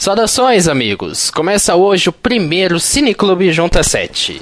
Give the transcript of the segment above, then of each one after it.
Saudações, amigos! Começa hoje o primeiro Cineclube Junta 7.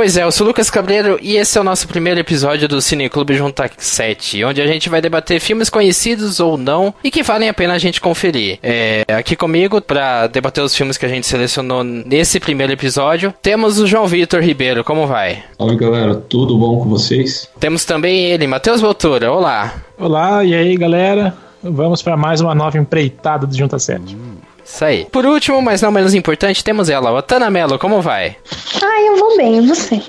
Pois é, eu sou o Lucas Cabreiro e esse é o nosso primeiro episódio do Cineclube Junta 7, onde a gente vai debater filmes conhecidos ou não e que valem a pena a gente conferir. É, aqui comigo, para debater os filmes que a gente selecionou nesse primeiro episódio, temos o João Vitor Ribeiro. Como vai? Oi, galera, tudo bom com vocês? Temos também ele, Matheus Voltura. Olá. Olá, e aí, galera? Vamos para mais uma nova empreitada do Junta 7. Hum. Isso aí. Por último, mas não menos importante, temos ela, Otana Mello. Como vai? Ah, eu vou bem, e você?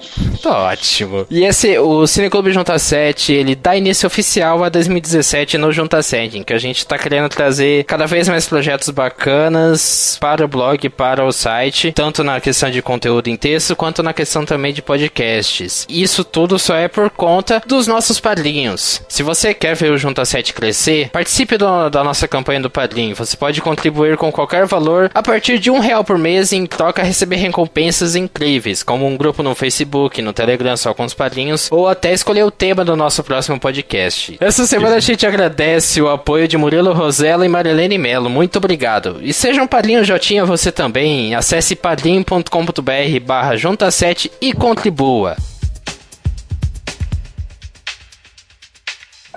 Tô ótimo. E esse, o Cineclube Junta 7, ele dá início oficial a 2017 no Junta 7, em que a gente tá querendo trazer cada vez mais projetos bacanas para o blog, para o site, tanto na questão de conteúdo em texto, quanto na questão também de podcasts. Isso tudo só é por conta dos nossos padrinhos. Se você quer ver o Junta 7 crescer, participe do, da nossa campanha do padrinho. Você pode contribuir com qualquer qualquer valor a partir de um real por mês em troca receber recompensas incríveis, como um grupo no Facebook, no Telegram só com os padrinhos, ou até escolher o tema do nosso próximo podcast. Essa semana a gente agradece o apoio de Murilo Rosella e Marilene Melo. Muito obrigado. E seja um padrinho Jotinha você também. Acesse padrinho.com.br barra junta 7 e contribua.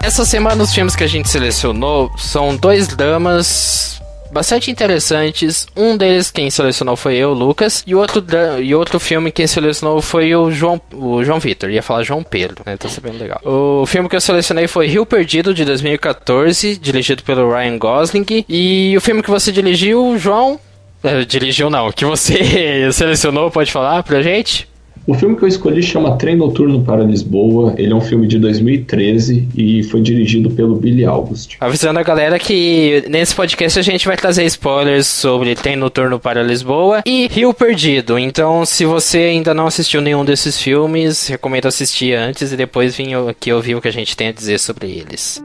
Essa semana os filmes que a gente selecionou são dois dramas bastante interessantes. Um deles quem selecionou foi eu, Lucas, e outro e outro filme quem selecionou foi o João o João Vitor. Ia falar João Pedro, né? Tá sabendo legal. O filme que eu selecionei foi Rio Perdido de 2014, dirigido pelo Ryan Gosling, e o filme que você dirigiu, João, é, dirigiu não, que você selecionou, pode falar pra gente? O filme que eu escolhi chama Trem Noturno para Lisboa. Ele é um filme de 2013 e foi dirigido pelo Billy August. Avisando a galera que nesse podcast a gente vai trazer spoilers sobre Trem Noturno para Lisboa e Rio Perdido. Então, se você ainda não assistiu nenhum desses filmes, recomendo assistir antes e depois vir aqui ouvir o que a gente tem a dizer sobre eles.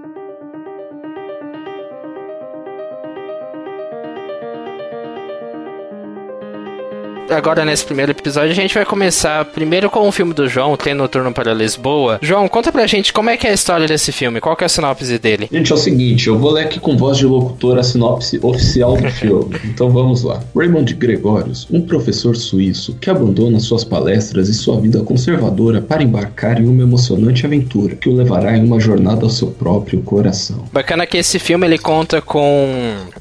Agora nesse primeiro episódio a gente vai começar primeiro com o filme do João, Tem Noturno para Lisboa. João, conta pra gente como é que é a história desse filme, qual que é a sinopse dele? Gente, é o seguinte, eu vou ler aqui com voz de locutor a sinopse oficial do filme. então vamos lá. Raymond Gregorius, um professor suíço que abandona suas palestras e sua vida conservadora para embarcar em uma emocionante aventura que o levará em uma jornada ao seu próprio coração. Bacana que esse filme ele conta com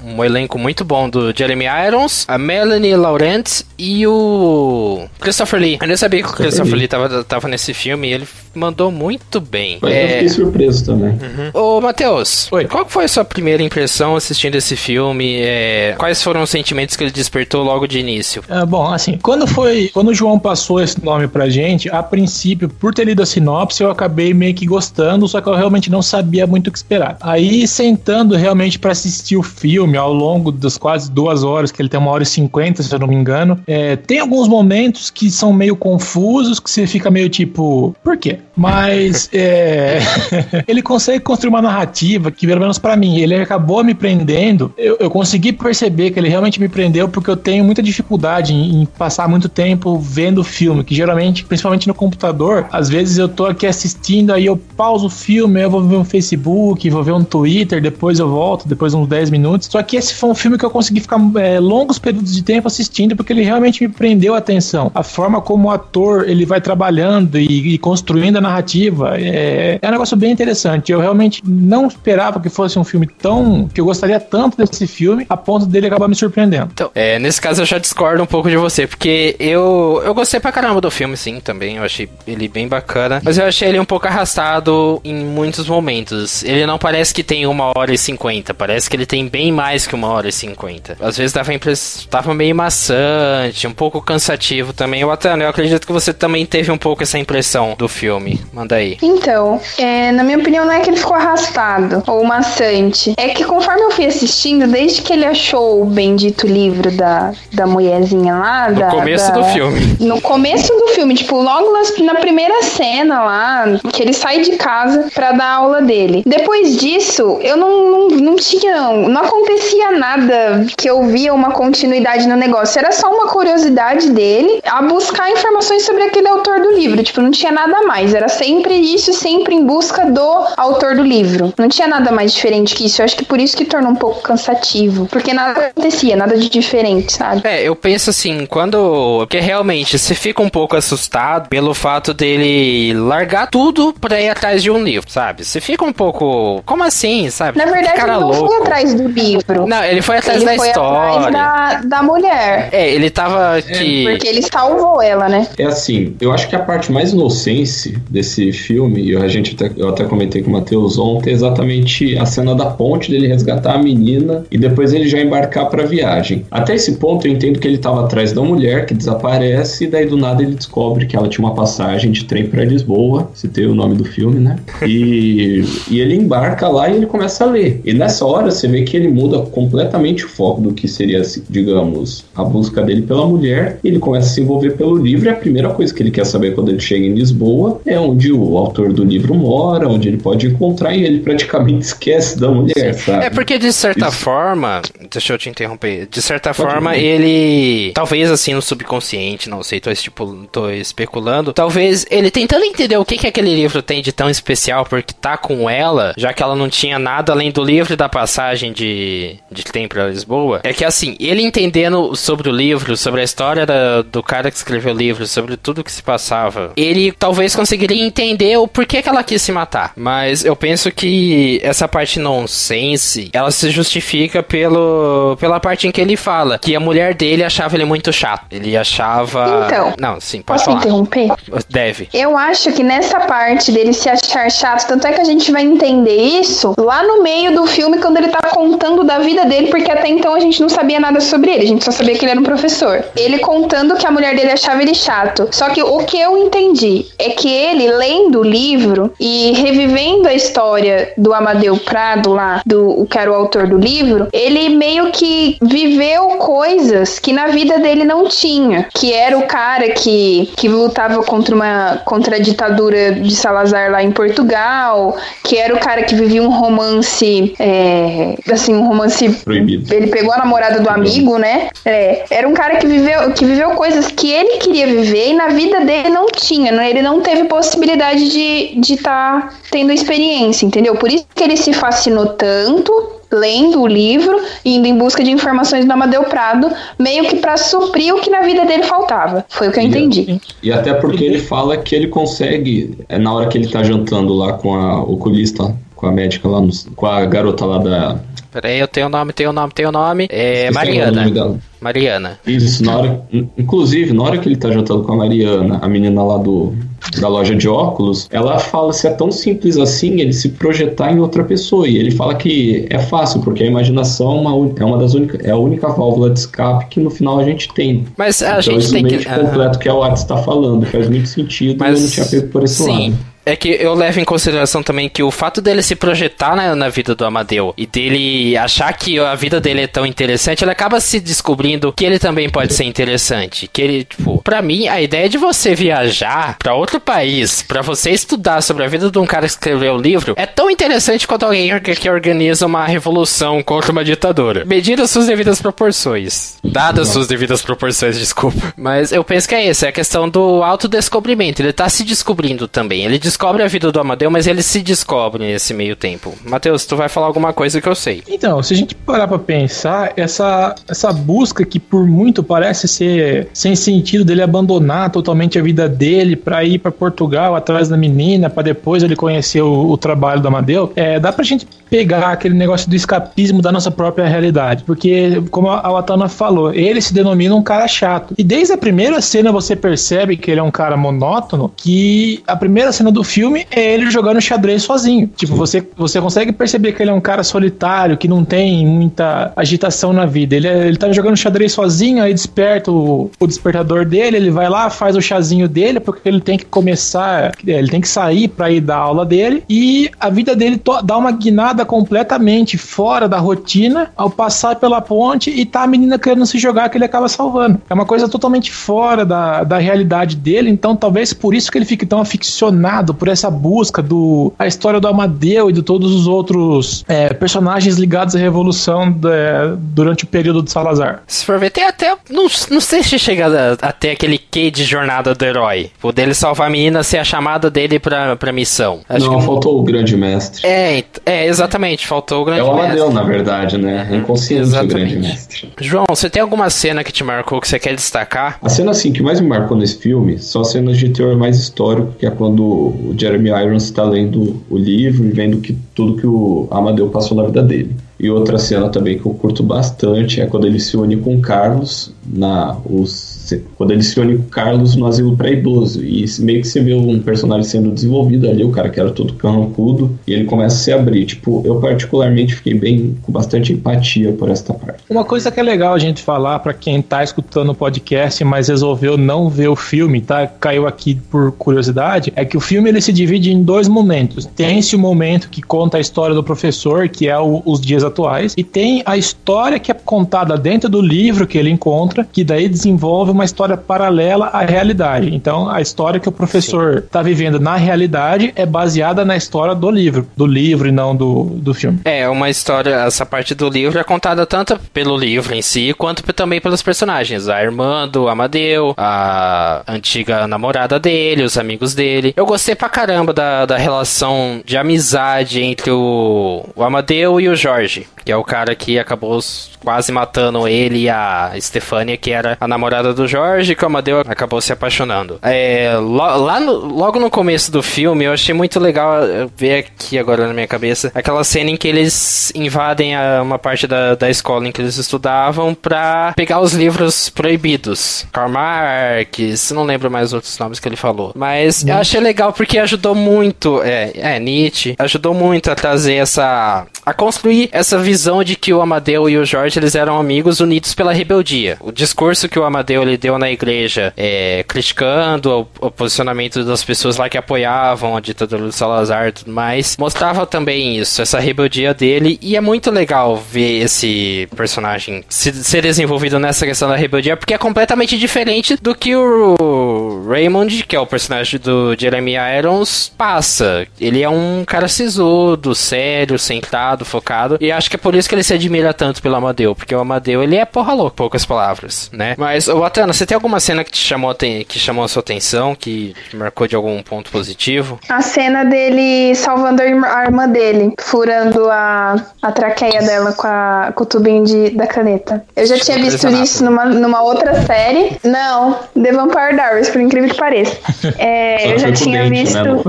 um elenco muito bom do Jeremy Irons, a Melanie Laurent e e o Christopher Lee. Eu nem sabia que o Christopher Lee tava, tava nesse filme e ele mandou muito bem. Mas é... eu fiquei surpreso também. Uhum. Ô, Matheus, Oi. qual foi a sua primeira impressão assistindo esse filme? É... Quais foram os sentimentos que ele despertou logo de início? É, bom, assim, quando foi. Quando o João passou esse nome pra gente, a princípio, por ter lido a sinopse, eu acabei meio que gostando, só que eu realmente não sabia muito o que esperar. Aí, sentando realmente para assistir o filme ao longo das quase duas horas, que ele tem uma hora e cinquenta, se eu não me engano, é, é, tem alguns momentos que são meio confusos, que você fica meio tipo, por quê? Mas é, ele consegue construir uma narrativa que, pelo menos para mim, ele acabou me prendendo. Eu, eu, consegui perceber que ele realmente me prendeu porque eu tenho muita dificuldade em, em passar muito tempo vendo filme, que geralmente, principalmente no computador, às vezes eu tô aqui assistindo, aí eu pauso o filme, eu vou ver um Facebook, vou ver um Twitter, depois eu volto, depois uns 10 minutos. Só que esse foi um filme que eu consegui ficar é, longos períodos de tempo assistindo porque ele realmente realmente me prendeu a atenção. A forma como o ator ele vai trabalhando e, e construindo a narrativa é, é um negócio bem interessante. Eu realmente não esperava que fosse um filme tão. que eu gostaria tanto desse filme, a ponto dele acabar me surpreendendo. Então, é, nesse caso eu já discordo um pouco de você, porque eu, eu gostei pra caramba do filme, sim, também. Eu achei ele bem bacana. Mas eu achei ele um pouco arrastado em muitos momentos. Ele não parece que tem uma hora e cinquenta, parece que ele tem bem mais que uma hora e cinquenta. Às vezes dava, impress... tava meio maçante, um pouco cansativo também. O Atana, eu acredito que você também teve um pouco essa impressão do filme. Manda aí. Então, é, na minha opinião, não é que ele ficou arrastado ou maçante. É que conforme eu fui assistindo, desde que ele achou o bendito livro da, da mulherzinha lá. No da, começo da, do filme. No começo do filme, tipo, logo na primeira cena lá, que ele sai de casa pra dar aula dele. Depois disso, eu não, não, não tinha. Não, não acontecia nada que eu via uma continuidade no negócio. Era só uma curiosidade curiosidade dele a buscar informações sobre aquele autor do livro. Tipo, não tinha nada mais. Era sempre isso, sempre em busca do autor do livro. Não tinha nada mais diferente que isso. Eu acho que por isso que tornou um pouco cansativo. Porque nada acontecia, nada de diferente, sabe? É, eu penso assim, quando. Porque realmente, você fica um pouco assustado pelo fato dele largar tudo pra ir atrás de um livro, sabe? Você fica um pouco. Como assim, sabe? Na verdade, Cara ele não louco. foi atrás do livro. Não, ele foi atrás ele da foi história. atrás da, da mulher. É, ele tava que. Porque ele salvou ela, né? É assim, eu acho que a parte mais inocente desse filme, e a gente até, eu até comentei com o Matheus ontem, é exatamente a cena da ponte dele resgatar a menina e depois ele já embarcar pra viagem. Até esse ponto eu entendo que ele tava atrás da mulher que desaparece e daí do nada ele descobre que ela tinha uma passagem de trem pra Lisboa, citei o nome do filme, né? E, e ele embarca lá e ele começa a ler. E nessa hora você vê que ele muda completamente o foco do que seria, digamos, a busca dele pela mulher. Ele começa a se envolver pelo livro e a primeira coisa que ele quer saber quando ele chega em Lisboa é onde o autor do livro mora, onde ele pode encontrar e ele praticamente esquece da mulher, sabe? É porque de certa Isso. forma, deixa eu te interromper. De certa Pode forma, ir. ele talvez assim no subconsciente, não sei, tô, estipu- tô especulando. Talvez ele tentando entender o que que aquele livro tem de tão especial porque tá com ela, já que ela não tinha nada além do livro e da passagem de de trem pra Lisboa. É que assim, ele entendendo sobre o livro, sobre a história da- do cara que escreveu o livro, sobre tudo que se passava, ele talvez conseguiria entender o porquê que ela quis se matar. Mas eu penso que essa parte nonsense, ela se justifica pelo pela parte em que ele fala que a mulher dele achava ele muito chato. Ele achava Então, Não, sim, pode Posso falar. interromper? Deve. Eu acho que nessa parte dele se achar chato, tanto é que a gente vai entender isso lá no meio do filme, quando ele tá contando da vida dele, porque até então a gente não sabia nada sobre ele, a gente só sabia que ele era um professor. Ele contando que a mulher dele achava ele chato. Só que o que eu entendi é que ele, lendo o livro e revivendo a história do Amadeu Prado lá, do que era o autor do livro, ele meio que viveu coisas que na vida dele não tinha. Que era o cara que, que lutava contra uma contra a ditadura de Salazar lá em Portugal, que era o cara que vivia um romance, é, assim, um romance Proibido. ele pegou a namorada do amigo, né? É, era um cara que viveu, que viveu coisas que ele queria viver e na vida dele não tinha, né? ele não teve possibilidade de estar de tá tendo experiência, entendeu? Por isso que ele se fascinou tanto lendo o livro indo em busca de informações do Amadeu Prado, meio que pra suprir o que na vida dele faltava. Foi o que eu E- entendi. E até porque ele fala que ele consegue, é na hora que ele tá jantando lá com a oculista, com a médica lá, no- com a garota lá da. Peraí, eu tenho o nome, tenho o nome, tenho o nome. É o nome Mariana. dela. Mariana. Isso, na hora. Inclusive, na hora que ele tá jantando com a Mariana, a menina lá do, da loja de óculos, ela fala se é tão simples assim ele se projetar em outra pessoa. E ele fala que é fácil, porque a imaginação é uma, é uma das únicas. É a única válvula de escape que no final a gente tem. Mas a então, gente isso tem meio que. completo que a Watts está falando. Faz muito sentido Mas eu não tinha pego por esse sim. lado. É que eu levo em consideração também que o fato dele se projetar na, na vida do Amadeu e dele achar que a vida dele é tão interessante, ele acaba se descobrindo que ele também pode ser interessante. Que ele, tipo, pra mim, a ideia de você viajar pra outro país, pra você estudar sobre a vida de um cara que escreveu um livro, é tão interessante quanto alguém que, organiza uma revolução contra uma ditadura. Medida suas devidas proporções. Dadas suas devidas proporções, desculpa. Mas eu penso que é isso, é a questão do autodescobrimento. Ele tá se descobrindo também. Ele descobre a vida do Amadeu, mas ele se descobre nesse meio tempo. Matheus, tu vai falar alguma coisa que eu sei. Então, se a gente parar pra pensar, essa, essa busca que por muito parece ser sem sentido dele abandonar totalmente a vida dele pra ir pra Portugal atrás da menina, pra depois ele conhecer o, o trabalho do Amadeu, é, dá pra gente pegar aquele negócio do escapismo da nossa própria realidade. Porque, como a Watana falou, ele se denomina um cara chato. E desde a primeira cena você percebe que ele é um cara monótono, que a primeira cena do filme é ele jogando xadrez sozinho. Tipo, você, você consegue perceber que ele é um cara solitário, que não tem muita agitação na vida. Ele, é- ele tá jogando xadrez sozinho, aí desperta o, o despertador dele, ele vai lá, faz o chazinho dele, porque ele tem que começar, ele tem que sair pra ir dar aula dele, e a vida dele dá uma guinada completamente fora da rotina ao passar pela ponte e tá a menina querendo se jogar que ele acaba salvando. É uma coisa totalmente fora da, da realidade dele, então talvez por isso que ele fique tão aficionado por essa busca do a história do Amadeu e de todos os outros é, personagens ligados à Revolução de, durante o período de Salazar. Se for ver, tem até. Não, não sei se chega até aquele quê de jornada do herói. O dele salvar a menina ser a chamada dele pra, pra missão. Acho não, que... faltou o grande mestre. É, é, exatamente, faltou o grande mestre. É o Amadeu, mestre. na verdade, né? É inconsciente exatamente. o grande mestre. João, você tem alguma cena que te marcou que você quer destacar? A cena, assim, que mais me marcou nesse filme são as cenas de teor mais histórico, que é quando o Jeremy Irons está lendo o livro e vendo que tudo que o Amadeu passou na vida dele. E outra cena também que eu curto bastante é quando ele se une com o Carlos na os quando ele se une com o Carlos no asilo para idoso e meio que você vê um personagem sendo desenvolvido ali, o cara que era todo carrancudo, e ele começa a se abrir. Tipo, eu particularmente fiquei bem com bastante empatia por esta parte. Uma coisa que é legal a gente falar para quem tá escutando o podcast, mas resolveu não ver o filme, tá? Caiu aqui por curiosidade, é que o filme ele se divide em dois momentos. Tem esse momento que conta a história do professor, que é o, os dias atuais, e tem a história que é contada dentro do livro que ele encontra, que daí desenvolve uma história paralela à realidade. Então, a história que o professor está vivendo na realidade é baseada na história do livro, do livro e não do, do filme. É, uma história, essa parte do livro é contada tanto pelo livro em si, quanto também pelos personagens. A irmã do Amadeu, a antiga namorada dele, os amigos dele. Eu gostei pra caramba da, da relação de amizade entre o, o Amadeu e o Jorge, que é o cara que acabou quase matando ele e a Stefania, que era a namorada do Jorge, que o Amadeu acabou se apaixonando. É, lo, lá no, logo no começo do filme, eu achei muito legal ver aqui agora na minha cabeça aquela cena em que eles invadem a, uma parte da, da escola em que eles estudavam pra pegar os livros proibidos. Karl Marx, não lembro mais outros nomes que ele falou. Mas eu achei legal porque ajudou muito, é, é, Nietzsche, ajudou muito a trazer essa. a construir essa visão de que o Amadeu e o Jorge eles eram amigos unidos pela rebeldia. O discurso que o Amadeu ele deu na igreja é, criticando o, o, posicionamento das pessoas lá que apoiavam a ditadura do Salazar e tudo mais, mostrava também isso, essa rebeldia dele, e é muito legal ver esse personagem se, ser desenvolvido nessa questão da rebeldia, porque é completamente diferente do que o Raymond, que é o personagem do Jeremy Irons, passa. Ele é um cara sisudo, sério, sentado, focado, e acho que é por isso que ele se admira tanto pelo Amadeu, porque o Amadeu, ele é porra louca, poucas palavras, né? Mas, o Você tem alguma cena que te chamou, que chamou a sua atenção, que marcou de algum ponto positivo? A cena dele salvando a irmã dele, furando a, a traqueia dela com, a, com o tubinho de, da caneta. Eu já tinha visto isso numa, numa outra série. Não, The Vampire Diaries, por incrível que pareça. É, eu já tinha dente, né? visto.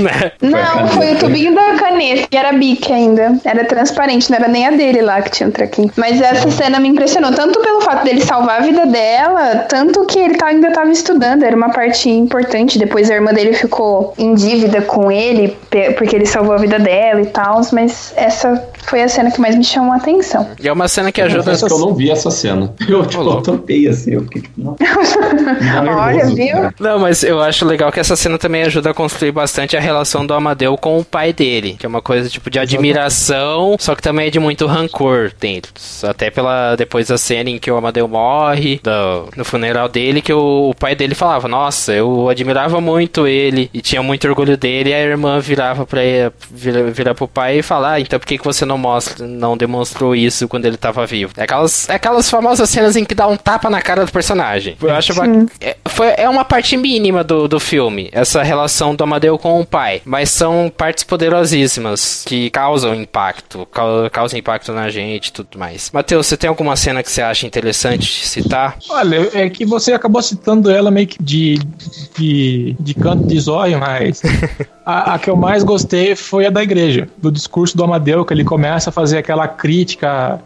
Né? Não, foi, não foi o tubinho da caneta, que era bique ainda. Era transparente, não era nem a dele lá que tinha um traquinho. Mas essa cena me impressionou, tanto pelo fato dele salvar a vida dela, tanto que ele tá, ainda estava estudando, era uma parte importante. Depois a irmã dele ficou em dívida com ele, porque ele salvou a vida dela e tal, mas essa foi a cena que mais me chamou a atenção. E é uma cena que ajuda. Eu, que eu não vi essa cena. Eu, tipo, eu topei assim, eu fiquei tipo. Olha, viu? Não, mas eu acho legal que essa cena também ajuda a construir bastante a relação do Amadeu com o pai dele, que é uma coisa tipo de admiração, só que também é de muito rancor dentro. Até pela depois da cena em que o Amadeu morre, do, no funeral dele, que o, o, pai dele falava: Nossa, eu admirava muito ele e tinha muito orgulho dele. E a irmã virava pra ele, vira, vira pro pai e falar: ah, Então por que, que você não mostra, não demonstrou isso quando ele tava vivo? É aquelas, é aquelas famosas cenas em que dá um tapa na cara do personagem. Eu acho é, foi, é uma parte mínima do, do filme, essa relação do Amadeu com o pai. Mas são partes poderosíssimas que causam impacto, causam impacto na gente e tudo mais. Matheus, você tem alguma cena que você acha interessante citar? Olha, é que você acabou citando ela meio que de, de, de canto de zóio, mas a, a, que eu mais gostei foi a da igreja, do discurso do Amadeu, que ele começa a fazer aquela crítica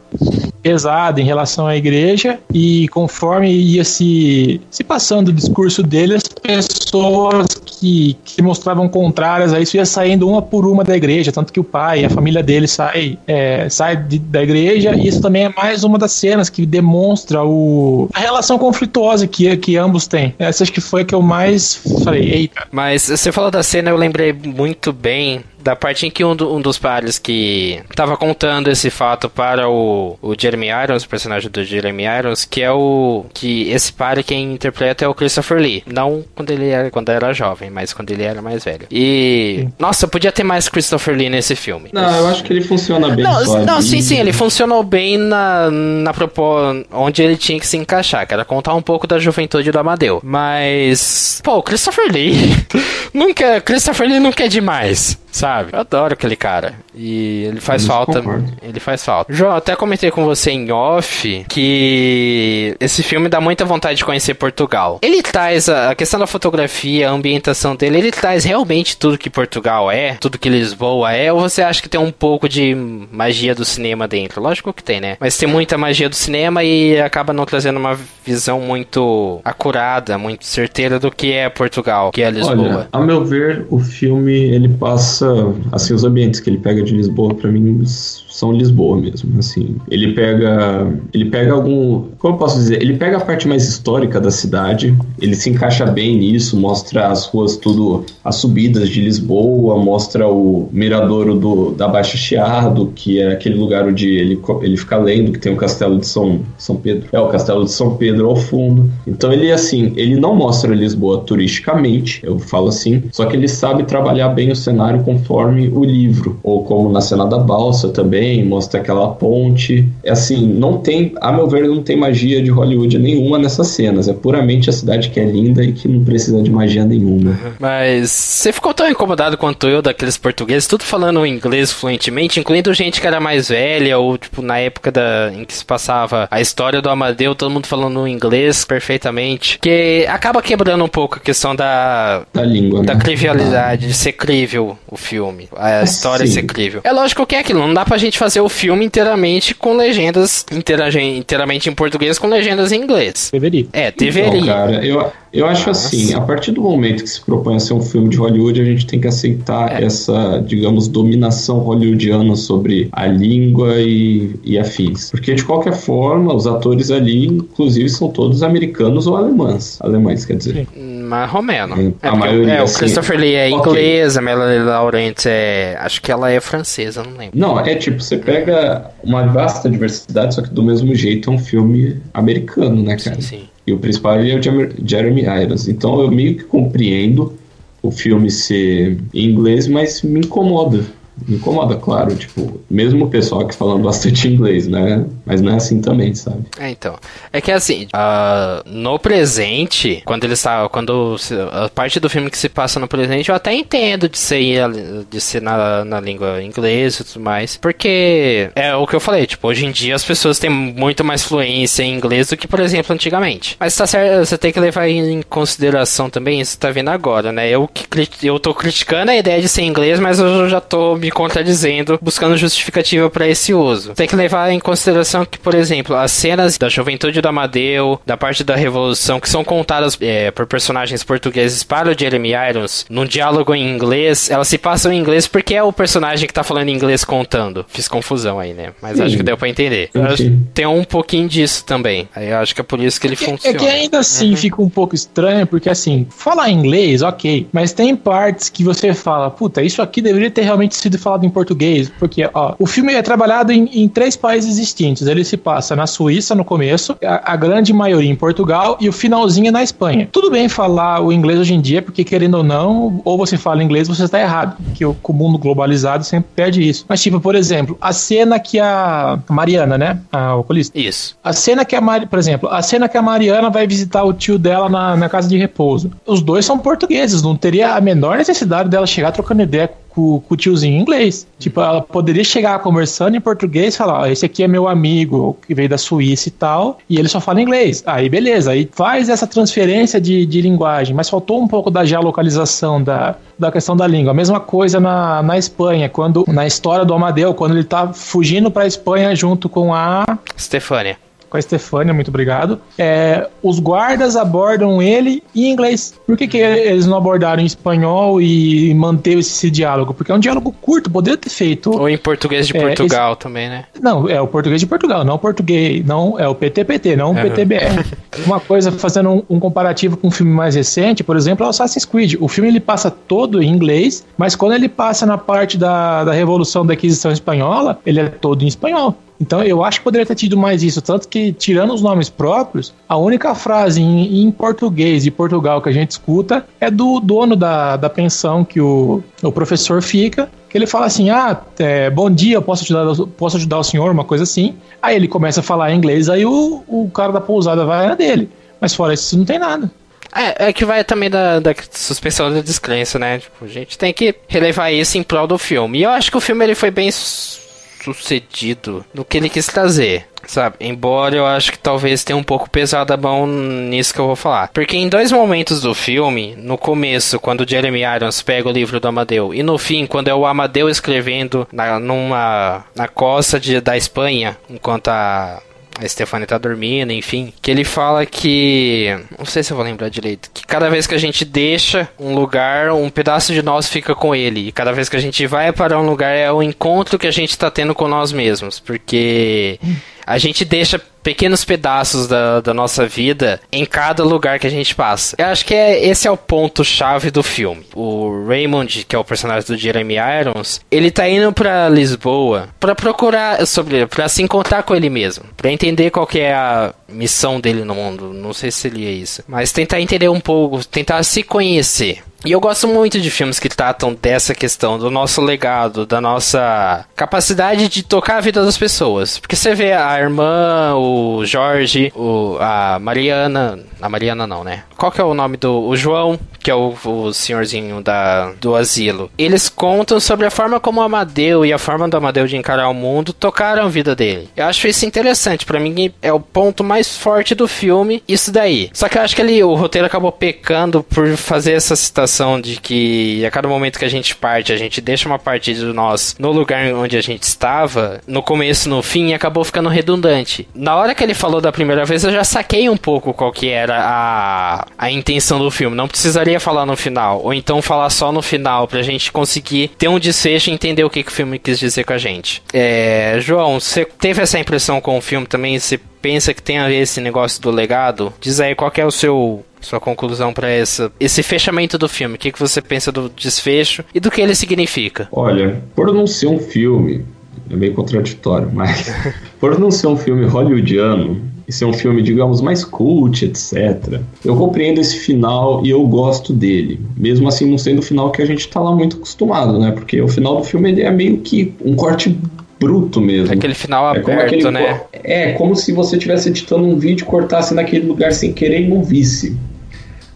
pesada em relação à igreja e conforme ia se, se passando o discurso dele, as pessoas que, que mostravam contrárias a isso ia saindo uma por uma da igreja, tanto que o pai, a família dele sai, é, sai de, da igreja e isso também é mais uma das cenas que demonstra o, a relação conflituosa que, que ambos têm. Essa acho que foi a que eu mais falei, eita. Mas você falou da cena, eu lembrei muito bem da parte em que um, do, um dos pares que estava contando esse fato para o, o Jeremy Irons, o personagem do Jeremy Irons, que é o que esse pare quem interpreta é o Christopher Lee, não quando ele era quando era jovem, mas quando ele era mais velho. E. Nossa, podia ter mais Christopher Lee nesse filme. Não, eu acho que ele funciona bem. Não, não sim, sim, ele funcionou bem na, na propó onde ele tinha que se encaixar, que era contar um pouco da juventude do Amadeu. Mas, pô, o Christopher Lee nunca, Christopher Lee nunca é demais, sabe? Eu adoro aquele cara. E ele faz falta, concordo. ele faz falta. João, eu até comentei com você em off que esse filme dá muita vontade de conhecer Portugal. Ele traz a, a questão da fotografia, a ambientação dele, ele traz realmente tudo que Portugal é, tudo que Lisboa é, ou você acha que tem um pouco de magia do cinema dentro? Lógico que tem, né? Mas tem muita magia do cinema e acaba não trazendo uma visão muito acurada, muito certeira do que é Portugal, que é Lisboa. Olha, a meu ver, o filme ele passa, assim, os ambientes que ele pega de Lisboa pra mim são Lisboa mesmo, assim. Ele pega, ele pega algum, como eu posso dizer, ele pega a parte mais histórica da cidade, ele se encaixa bem nisso, mostra as ruas tudo, as subidas de Lisboa, mostra o miradouro do da Baixa Chiado, que é aquele lugar onde ele ele fica lendo, que tem o castelo de São São Pedro. É o castelo de São Pedro ao fundo. Então ele assim, ele não mostra Lisboa turisticamente, eu falo assim, só que ele sabe trabalhar bem o cenário conforme o livro, ou como na cena da balsa também, mostra aquela ponte. É assim, não tem, a meu ver, não tem magia de Hollywood nenhuma nessas cenas, é puramente a cidade que é linda e que não precisa de magia nenhuma. Mas você ficou tão incomodado quanto eu daqueles portugueses, tudo falando inglês fluentemente, incluindo gente que era mais velha, ou tipo, na época da, em que se passava a história do Amadeu, todo mundo falando inglês perfeitamente. Que acaba quebrando um pouco a questão da, Da língua, da né? trivialidade, de ser crível o filme, a história sim. ser crível. É lógico que é aquilo, não dá pra gente fazer o filme inteiramente com legendas inteira- inteiramente em português com legendas em inglês. Deveria. É, Então, deveria. cara, eu, eu acho assim, a partir do momento que se propõe a ser um filme de Hollywood, a gente tem que aceitar É. essa, digamos, dominação hollywoodiana sobre a língua e, e afins. Porque, de qualquer forma, os atores ali, inclusive, são todos americanos ou alemães. Alemães, quer dizer. Mais romeno. Hum, É, a maioria, é, o assim, Christopher Lee é inglês, a Melanie Laurent é. Acho que ela é francesa, não lembro. Não, é tipo, você pega uma vasta diversidade, só que do mesmo jeito é um filme americano, né, cara? Sim, sim. E o principal é o Jeremy Irons. Então eu meio que compreendo o filme ser em inglês, mas me incomoda. Incomoda, claro, tipo, mesmo o pessoal que falando bastante inglês, né? Mas não é assim também, sabe? É, então. É que assim, ah, no presente, quando ele está. Quando a parte do filme que se passa no presente, eu até entendo de ser, de ser na, na língua inglesa e tudo mais. Porque é o que eu falei, tipo, hoje em dia as pessoas têm muito mais fluência em inglês do que, por exemplo, antigamente. Mas tá certo, você tem que levar em consideração também, isso tá vendo agora, né? Eu, que, eu tô criticando a ideia de ser inglês, mas eu já tô me contradizendo, buscando justificativa para esse uso. Tem que levar em consideração que, por exemplo, as cenas da juventude do Amadeu, da parte da Revolução, que são contadas é, por personagens portugueses para o Jeremy Irons, num diálogo em inglês, elas se passam em inglês porque é o personagem que tá falando inglês contando. Fiz confusão aí, né? Mas Sim. acho que deu pra entender. Tem um pouquinho disso também. Aí eu acho que é por isso que ele É que- funciona. É que ainda assim fica um pouco estranho, porque assim, falar inglês, ok, mas tem partes que você fala, puta, isso aqui deveria ter realmente sido falado em português, porque, ó, o filme é trabalhado em, em três países distintos. Ele se passa na Suíça no começo, a, a grande maioria em Portugal e o finalzinho é na Espanha. Tudo bem falar o inglês hoje em dia, porque querendo ou não, ou você fala inglês, você está errado, porque o, o mundo globalizado sempre perde isso. Mas, tipo, por exemplo, a cena que a Mariana, né, a oculista, Isso. a cena que a Mari, por exemplo, a cena que a Mariana vai visitar o tio dela na, na casa de repouso. Os dois são portugueses, não teria a menor necessidade dela chegar trocando ideia com, com o tiozinho em inglês. Tipo, ela poderia chegar conversando em português e falar: ó, esse aqui é meu amigo que veio da Suíça e tal, e ele só fala inglês. Aí beleza, aí faz essa transferência de, de linguagem, mas faltou um pouco da geolocalização da, da questão da língua. A mesma coisa na, na Espanha, quando na história do Amadeu, quando ele tá fugindo pra Espanha junto com a Stefania. Com a Stefania, muito obrigado. É, os guardas abordam ele em inglês. Por que, que eles não abordaram em espanhol e manteve esse diálogo? Porque é um diálogo curto, poderia ter feito. Ou em português de É, Portugal também, né? Não, é o português de Portugal, não o português, não é o PTPT, não o Aham. PTBR. Uma coisa, fazendo um, um comparativo com um filme mais recente, por exemplo, é o Assassin's Creed. O filme ele passa todo em inglês, mas quando ele passa na parte da, da Revolução da Aquisição Espanhola, ele é todo em espanhol. Então eu acho que poderia ter tido mais isso. Tanto que, tirando os nomes próprios, a única frase em, em português de Portugal que a gente escuta é do dono da, da pensão que o, o professor fica. Que ele fala assim: Ah, é, bom dia, posso ajudar, posso ajudar o senhor? Uma coisa assim. Aí ele começa a falar inglês, aí o, o cara da pousada vai na dele. Mas fora isso, não tem nada. É, é que vai também da, da suspensão da descrença, né? Tipo, a gente tem que relevar isso em prol do filme. E eu acho que o filme ele foi bem sucedido no que ele quis trazer. Sabe? Embora eu acho que talvez tenha um pouco pesado a mão nisso que eu vou falar. Porque em dois momentos do filme, no começo, quando o Jeremy Irons pega o livro do Amadeu, e no fim, quando é o Amadeu escrevendo na, numa, na costa de, da Espanha, enquanto a a Stefania tá dormindo, enfim. Que ele fala que. Não sei se eu vou lembrar direito. Que cada vez que a gente deixa um lugar, um pedaço de nós fica com ele. E cada vez que a gente vai para um lugar é o encontro que a gente tá tendo com nós mesmos. Porque a gente deixa pequenos pedaços da, da nossa vida em cada lugar que a gente passa. Eu acho que é, esse é o ponto-chave do filme. O Raymond, que é o personagem do Jeremy Irons, ele tá indo para Lisboa para procurar sobre, para se encontrar com ele mesmo, para entender qual que é a missão dele no mundo. Não sei se seria isso, mas tentar entender um pouco, tentar se conhecer. E eu gosto muito de filmes que tratam dessa questão, do nosso legado, da nossa capacidade de tocar a vida das pessoas. Porque você vê a irmã, o Jorge, o, a Mariana. A Mariana não, né? Qual que é o nome do. O João, que é o, o senhorzinho da, do asilo. Eles contam sobre a forma como o Amadeu e a forma do Amadeu de encarar o mundo tocaram a vida dele. Eu acho isso interessante. para mim é o ponto mais forte do filme, isso daí. Só que eu acho que ele, o roteiro acabou pecando por fazer essa citação de que a cada momento que a gente parte, a gente deixa uma parte de nós no lugar onde a gente estava, no começo, no fim, acabou ficando redundante. Na hora que ele falou da primeira vez, eu já saquei um pouco qual que era a, a intenção do filme. Não precisaria falar no final, ou então falar só no final, pra gente conseguir ter um desfecho e entender o que, que o filme quis dizer com a gente. É, João, você teve essa impressão com o filme também? Você pensa que tem a ver esse negócio do legado? Diz aí qual é o seu sua conclusão para esse fechamento do filme. O que, que você pensa do desfecho e do que ele significa? Olha, por não ser um filme, é meio contraditório, mas por não ser um filme hollywoodiano, e ser um filme, digamos, mais cult, etc. Eu compreendo esse final e eu gosto dele. Mesmo assim, não sendo o final que a gente tá lá muito acostumado, né? Porque o final do filme ele é meio que um corte bruto mesmo. Aquele final é aberto, aquele, né? É, como se você estivesse editando um vídeo, cortasse naquele lugar sem querer e não visse.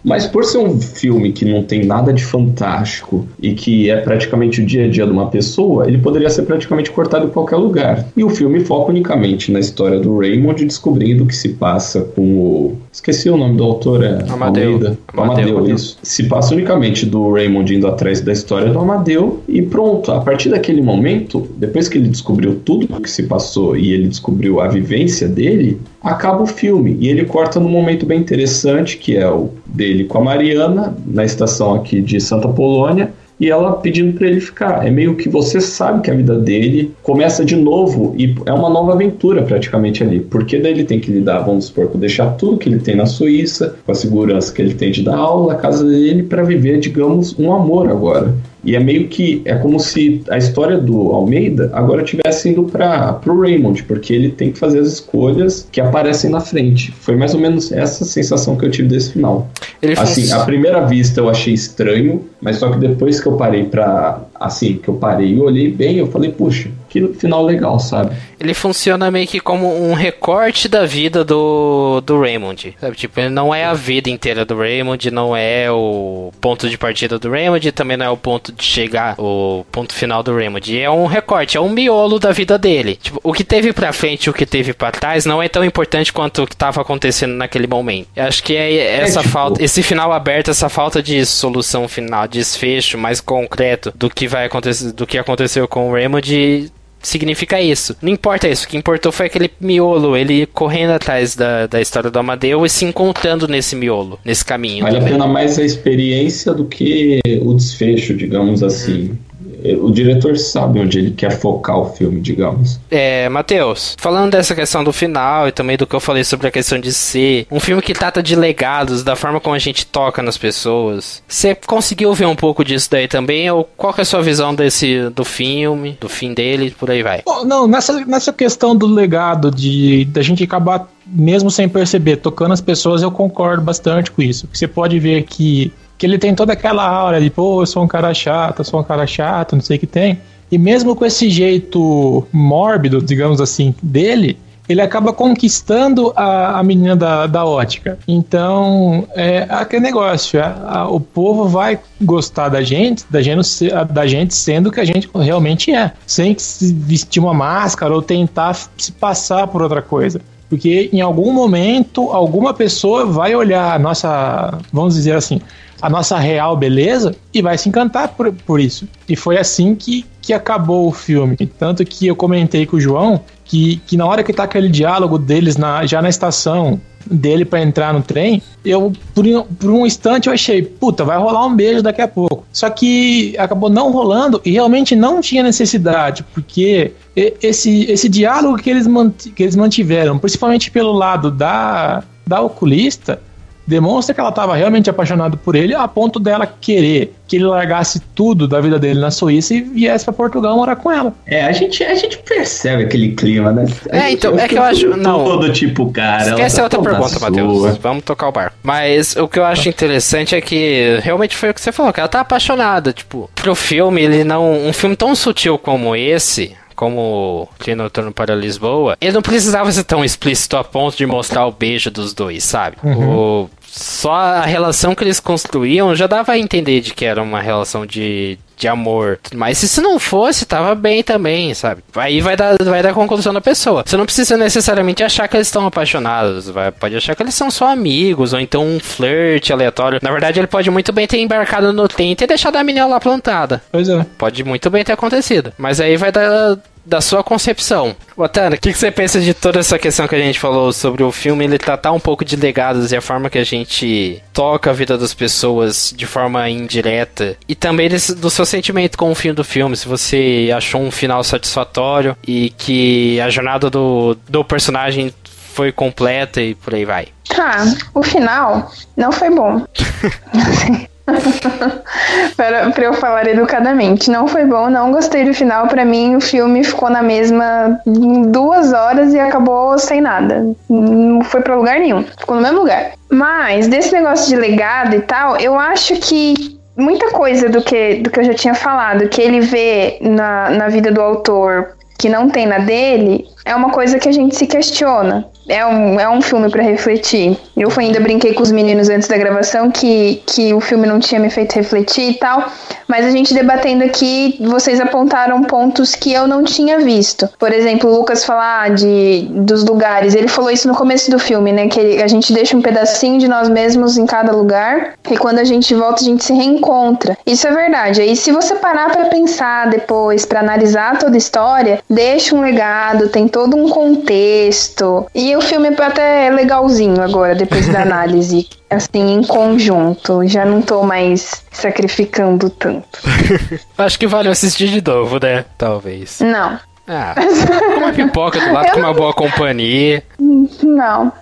Mas por ser um filme que não tem nada de fantástico e que é praticamente o dia a dia de uma pessoa, ele poderia ser praticamente cortado em qualquer lugar. E o filme foca unicamente na história do Raymond descobrindo o que se passa com o. Esqueci o nome do autor, é Amadeu. Almeida. Amadeu, Amadeu, isso. Se passa unicamente do Raymond indo atrás da história do Amadeu e pronto. A partir daquele momento, depois que ele descobriu tudo o que se passou e ele descobriu a vivência dele, acaba o filme e ele corta num momento bem interessante que é o dele com a Mariana na estação aqui de Santa Polônia e ela pedindo para ele ficar. É meio que você sabe que a vida dele começa de novo e é uma nova aventura praticamente ali. Porque daí ele tem que lidar, vamos supor, com deixar tudo que ele tem na Suíça, com a segurança que ele tem de dar aula, a casa dele, para viver, digamos, um amor agora. E é meio que é como se a história do Almeida agora tivesse indo para o Raymond, porque ele tem que fazer as escolhas que aparecem na frente. Foi mais ou menos essa sensação que eu tive desse final. Ele assim, fez... à primeira vista eu achei estranho, mas só que depois que eu parei para assim, que eu parei e olhei bem, eu falei, puxa, que final legal, sabe? Ele funciona meio que como um recorte da vida do, do Raymond, sabe? Tipo, ele não é a vida inteira do Raymond, não é o ponto de partida do Raymond, também não é o ponto de chegar, o ponto final do Raymond. É um recorte, é um miolo da vida dele. Tipo, o que teve pra frente e o que teve para trás não é tão importante quanto o que tava acontecendo naquele momento. Eu acho que é, é essa é, tipo... falta, esse final aberto, essa falta de solução final, desfecho mais concreto do que vai acontecer, do que aconteceu com o Raymond significa isso. Não importa isso, o que importou foi aquele miolo, ele correndo atrás da, da história do Amadeu e se encontrando nesse miolo, nesse caminho. Vale a pena mais a experiência do que o desfecho, digamos assim. O diretor sabe onde ele quer focar o filme, digamos. É, Matheus, falando dessa questão do final e também do que eu falei sobre a questão de ser um filme que trata de legados, da forma como a gente toca nas pessoas, você conseguiu ver um pouco disso daí também? Ou qual que é a sua visão desse do filme, do fim dele, por aí vai? Bom, não, nessa, nessa questão do legado, de da gente acabar, mesmo sem perceber, tocando as pessoas, eu concordo bastante com isso. Você pode ver que que ele tem toda aquela aura de, pô, eu sou um cara chato, eu sou um cara chato, não sei o que tem. E mesmo com esse jeito mórbido, digamos assim, dele, ele acaba conquistando a, a menina da, da ótica. Então, é aquele negócio, a, a, o povo vai gostar da gente, da gente, da gente sendo que a gente realmente é, sem vestir uma máscara ou tentar se passar por outra coisa. Porque em algum momento, alguma pessoa vai olhar a nossa, vamos dizer assim, a nossa real beleza e vai se encantar por, por isso. E foi assim que, que acabou o filme. Tanto que eu comentei com o João que, que na hora que tá aquele diálogo deles na, já na estação, dele para entrar no trem, eu por, por, um instante eu achei, puta, vai rolar um beijo daqui a pouco. Só que acabou não rolando e realmente não tinha necessidade, porque esse, esse diálogo que eles, que eles mantiveram, principalmente pelo lado da, da oculista, demonstra que ela estava realmente apaixonada por ele a ponto dela querer que ele largasse tudo da vida dele na Suíça e viesse para Portugal morar com ela. É, a gente, a gente percebe aquele clima, né? A é, então, é que eu acho. Não. Todo tipo, cara. Esquece tá outra pergunta, Matheus. Vamos tocar o bar. Mas o que eu acho interessante é que realmente foi o que você falou, que ela tá apaixonada. Tipo, pro filme, ele não. Um filme tão sutil como esse como Trino Noturno para Lisboa, ele não precisava ser tão explícito a ponto de mostrar o beijo dos dois, sabe? Uhum. O, só a relação que eles construíam já dava a entender de que era uma relação de, de amor. Mas se isso não fosse, tava bem também, sabe? Aí vai dar, vai dar conclusão da pessoa. Você não precisa necessariamente achar que eles estão apaixonados. Vai, pode achar que eles são só amigos, ou então um flerte aleatório. Na verdade, ele pode muito bem ter embarcado no trem e ter deixado a menina lá plantada. Pois é. Pode muito bem ter acontecido. Mas aí vai dar da sua concepção. Otana, o que, que, você pensa de toda essa questão que a gente falou sobre o filme ele tratar um pouco de legados e a forma que a gente toca a vida das pessoas de forma indireta? E também desse, do seu sentimento com o fim do filme, se você achou um final satisfatório e que a jornada do, do personagem foi completa e por aí vai. Ah, o final não foi bom. para, para eu falar educadamente. Não foi bom, não gostei do final. Para mim, o filme ficou na mesma duas horas e acabou sem nada. Não foi para lugar nenhum. Ficou no mesmo lugar. Mas, desse negócio de legado e tal, eu acho que muita coisa do que, do que eu já tinha falado, que ele vê na, na vida do autor que não tem na dele, é uma coisa que a gente se questiona é um, é um filme para refletir. Eu ainda brinquei com os meninos antes da gravação que, que o filme não tinha me feito refletir e tal, mas a gente debatendo aqui, vocês apontaram pontos que eu não tinha visto. Por exemplo, o Lucas falar de, dos lugares, ele falou isso no começo do filme, né? Que a gente deixa um pedacinho de nós mesmos em cada lugar e quando a gente volta a gente se reencontra. Isso é verdade. Aí se você parar para pensar depois, para analisar toda a história, deixa um legado, tem todo um contexto. E o filme é até legalzinho agora, depois da análise, assim, em conjunto. Já não tô mais sacrificando tanto. Acho que vale assistir de novo, né? Talvez. Não. Ah, uma pipoca do lado com uma boa companhia. Não.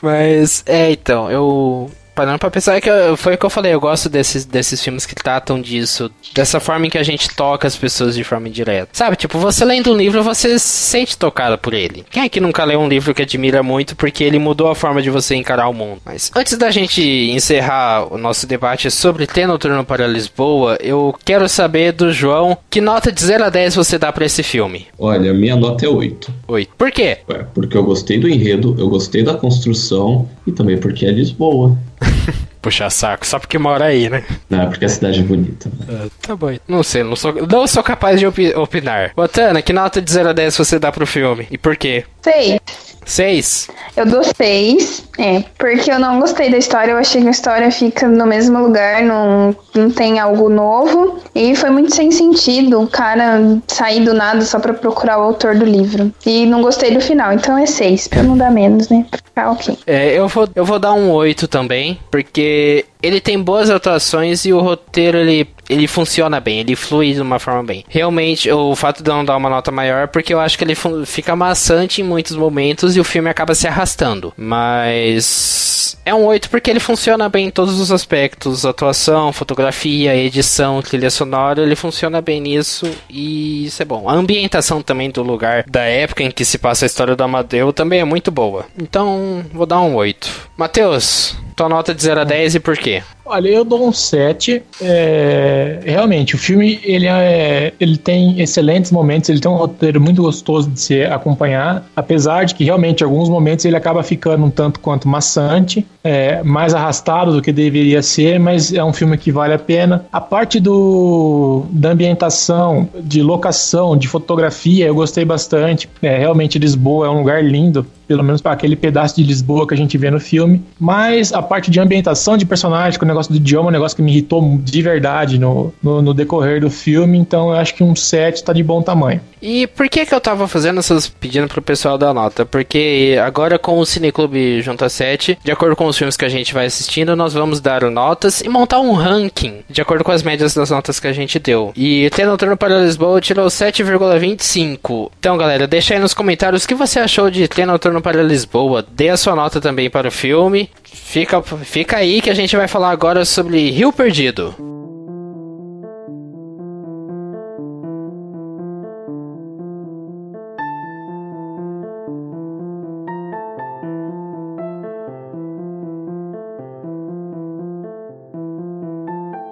Mas, é, então, eu parando pra pensar, é que eu, foi o que eu falei, eu gosto desses, desses filmes que tratam disso, dessa forma em que a gente toca as pessoas de forma indireta. Sabe, tipo, você lendo um livro, você se sente tocado por ele. Quem é que nunca leu um livro que admira muito porque ele mudou a forma de você encarar o mundo? Mas antes da gente encerrar o nosso debate sobre Ter Noturno para Lisboa, eu quero saber do João, que nota de 0 a 10 você dá para esse filme? Olha, minha nota é 8. 8. Por quê? Ué, porque eu gostei do enredo, eu gostei da construção e também porque é Lisboa. Puxar saco, só porque mora aí, né? Não, é porque a cidade é bonita. Né? tá bom. Não sei, não sou, não sou capaz de opinar. Botana, que nota de 0 a 10 você dá pro filme? E por quê? Sei. Seis? Eu dou seis, é, porque eu não gostei da história, eu achei que a história fica no mesmo lugar, não, não tem algo novo, e foi muito sem sentido o cara sair do nada só pra procurar o autor do livro. E não gostei do final, então é seis, pra não dar menos, né? Pra ficar ok. É, eu vou, eu vou dar um oito também, porque ele tem boas atuações e o roteiro ele ele funciona bem, ele flui de uma forma bem. Realmente, o fato de não dar uma nota maior é porque eu acho que ele fica maçante em muitos momentos e o filme acaba se arrastando. Mas é um 8 porque ele funciona bem em todos os aspectos: atuação, fotografia, edição, trilha sonora. Ele funciona bem nisso e isso é bom. A ambientação também do lugar, da época em que se passa a história do Amadeu, também é muito boa. Então, vou dar um 8. Matheus, tua nota de 0 a 10 e por quê? Olha, eu dou um 7. É, realmente, o filme ele, é, ele tem excelentes momentos, ele tem um roteiro muito gostoso de se acompanhar, apesar de que realmente em alguns momentos ele acaba ficando um tanto quanto maçante, é, mais arrastado do que deveria ser, mas é um filme que vale a pena. A parte do, da ambientação, de locação, de fotografia, eu gostei bastante. É, realmente, Lisboa é um lugar lindo pelo menos para aquele pedaço de Lisboa que a gente vê no filme. Mas a parte de ambientação de personagem, com o negócio do idioma, é um negócio que me irritou de verdade no, no, no decorrer do filme. Então eu acho que um 7 tá de bom tamanho. E por que que eu tava fazendo essas pedindo pro pessoal da nota? Porque agora com o Cineclube Junta 7, de acordo com os filmes que a gente vai assistindo, nós vamos dar notas e montar um ranking de acordo com as médias das notas que a gente deu. E Trem Noturno para Lisboa tirou 7,25. Então, galera, deixa aí nos comentários o que você achou de Trem Noturno para Lisboa. Dê a sua nota também para o filme. Fica, fica aí que a gente vai falar agora sobre Rio Perdido.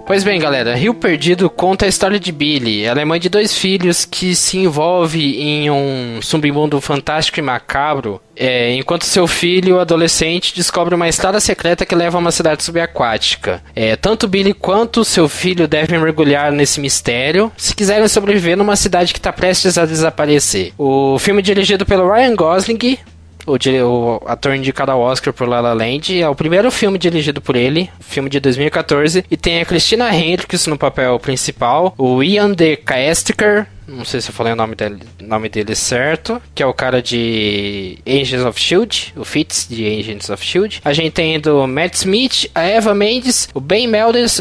Pois bem, galera, Rio Perdido conta a história de Billy. Ela é mãe de dois filhos que se envolve em um submundo fantástico e macabro, é, enquanto seu filho, adolescente, descobre uma estrada secreta que leva a uma cidade subaquática. É, tanto Billy quanto seu filho devem mergulhar nesse mistério se quiserem sobreviver numa cidade que está prestes a desaparecer. O filme é dirigido pelo Ryan Gosling, o, o ator indicado ao Oscar por La La Land. É o primeiro filme dirigido por ele, filme de 2014. E tem a Christina Hendricks no papel principal, o Ian de Kaestiker, não sei se eu falei o nome dele, nome dele certo, que é o cara de Agents of Shield, o Fitz de Agents of Shield. A gente tem do Matt Smith, a Eva Mendes, o Ben Mendes,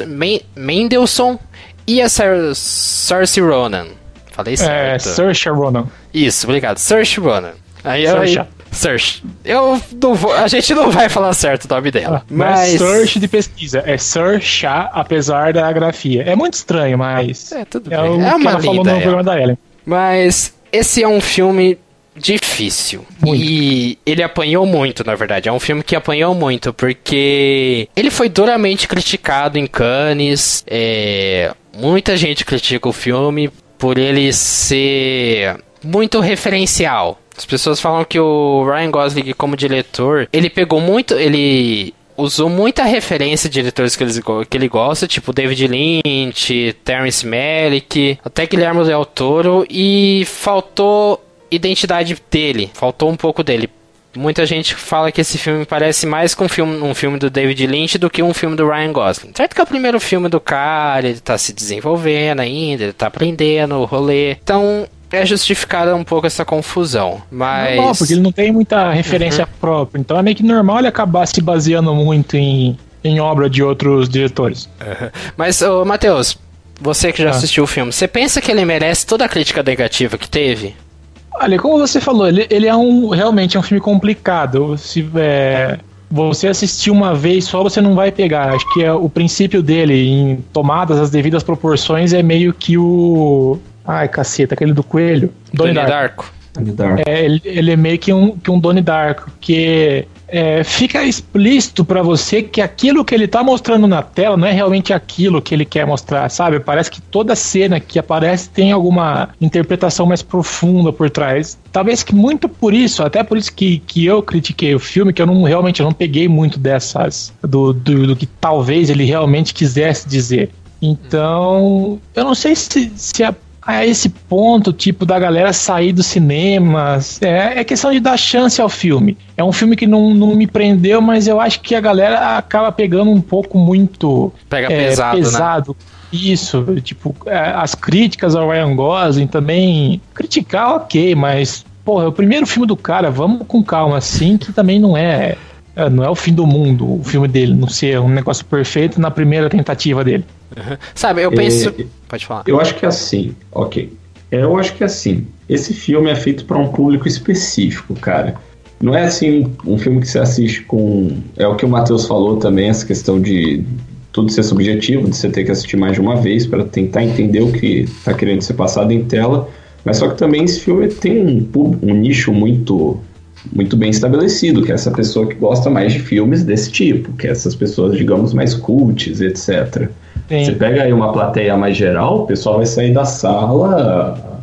Mendelssohn e a Cersei Ronan. Falei certo. É, Saoirse Ronan. Isso, obrigado. Saoirse Ronan. Aí, aí, Search. Eu não vou, a gente não vai falar certo o nome dela. Ah, mas... É search de pesquisa. É search, apesar da grafia. É muito estranho, mas. É, tudo é bem. O é uma ela falou no ela. programa da Ellen. Mas esse é um filme difícil. Muito. E ele apanhou muito, na verdade. É um filme que apanhou muito, porque ele foi duramente criticado em Cannes. É... Muita gente critica o filme por ele ser muito referencial. As pessoas falam que o Ryan Gosling, como diretor, ele pegou muito. Ele usou muita referência de diretores que ele, que ele gosta, tipo David Lynch, Terrence Malick, até Guilherme Del Toro, e faltou identidade dele, faltou um pouco dele. Muita gente fala que esse filme parece mais com um filme, um filme do David Lynch do que um filme do Ryan Gosling. Certo que é o primeiro filme do cara, ele tá se desenvolvendo ainda, ele tá aprendendo o rolê. Então, é justificada um pouco essa confusão, mas... Normal, porque ele não tem muita referência uhum. própria, então é meio que normal ele acabar se baseando muito em, em obra de outros diretores. Uhum. Mas, ô, Matheus, você que já ah. assistiu o filme, você pensa que ele merece toda a crítica negativa que teve? Olha, como você falou, ele, ele é um realmente é um filme complicado. Se é, você assistir uma vez só, você não vai pegar. Acho que é o princípio dele, em tomadas as devidas proporções, é meio que o Ai, caceta, aquele do coelho. Donnie Darko. Darko. É, ele, ele, é meio que um, que um Donnie Darko, que é, fica explícito para você que aquilo que ele tá mostrando na tela não é realmente aquilo que ele quer mostrar, sabe? Parece que toda cena que aparece tem alguma interpretação mais profunda por trás. Talvez que muito por isso, até por isso que, que eu critiquei o filme, que eu não realmente eu não peguei muito dessas do, do, do que talvez ele realmente quisesse dizer. Então, eu não sei se, se a a esse ponto, tipo, da galera sair dos cinemas. É, é questão de dar chance ao filme. É um filme que não, não me prendeu, mas eu acho que a galera acaba pegando um pouco muito. Pega é, pesado. Né? pesado. Né? Isso, tipo, é, as críticas ao Ryan Gosling também. Criticar, ok, mas, porra, é o primeiro filme do cara, vamos com calma, assim, que também não é. É não é o fim do mundo o filme dele, não ser um negócio perfeito na primeira tentativa dele. Sabe, eu penso. É, Pode falar. Eu acho que é assim, ok. Eu acho que é assim. Esse filme é feito para um público específico, cara. Não é assim um filme que você assiste com. É o que o Matheus falou também, essa questão de tudo ser subjetivo, de você ter que assistir mais de uma vez para tentar entender o que está querendo ser passado em tela. Mas só que também esse filme tem um, um nicho muito muito bem estabelecido, que é essa pessoa que gosta mais de filmes desse tipo, que é essas pessoas, digamos, mais cultes, etc. Sim. Você pega aí uma plateia mais geral, o pessoal vai sair da sala.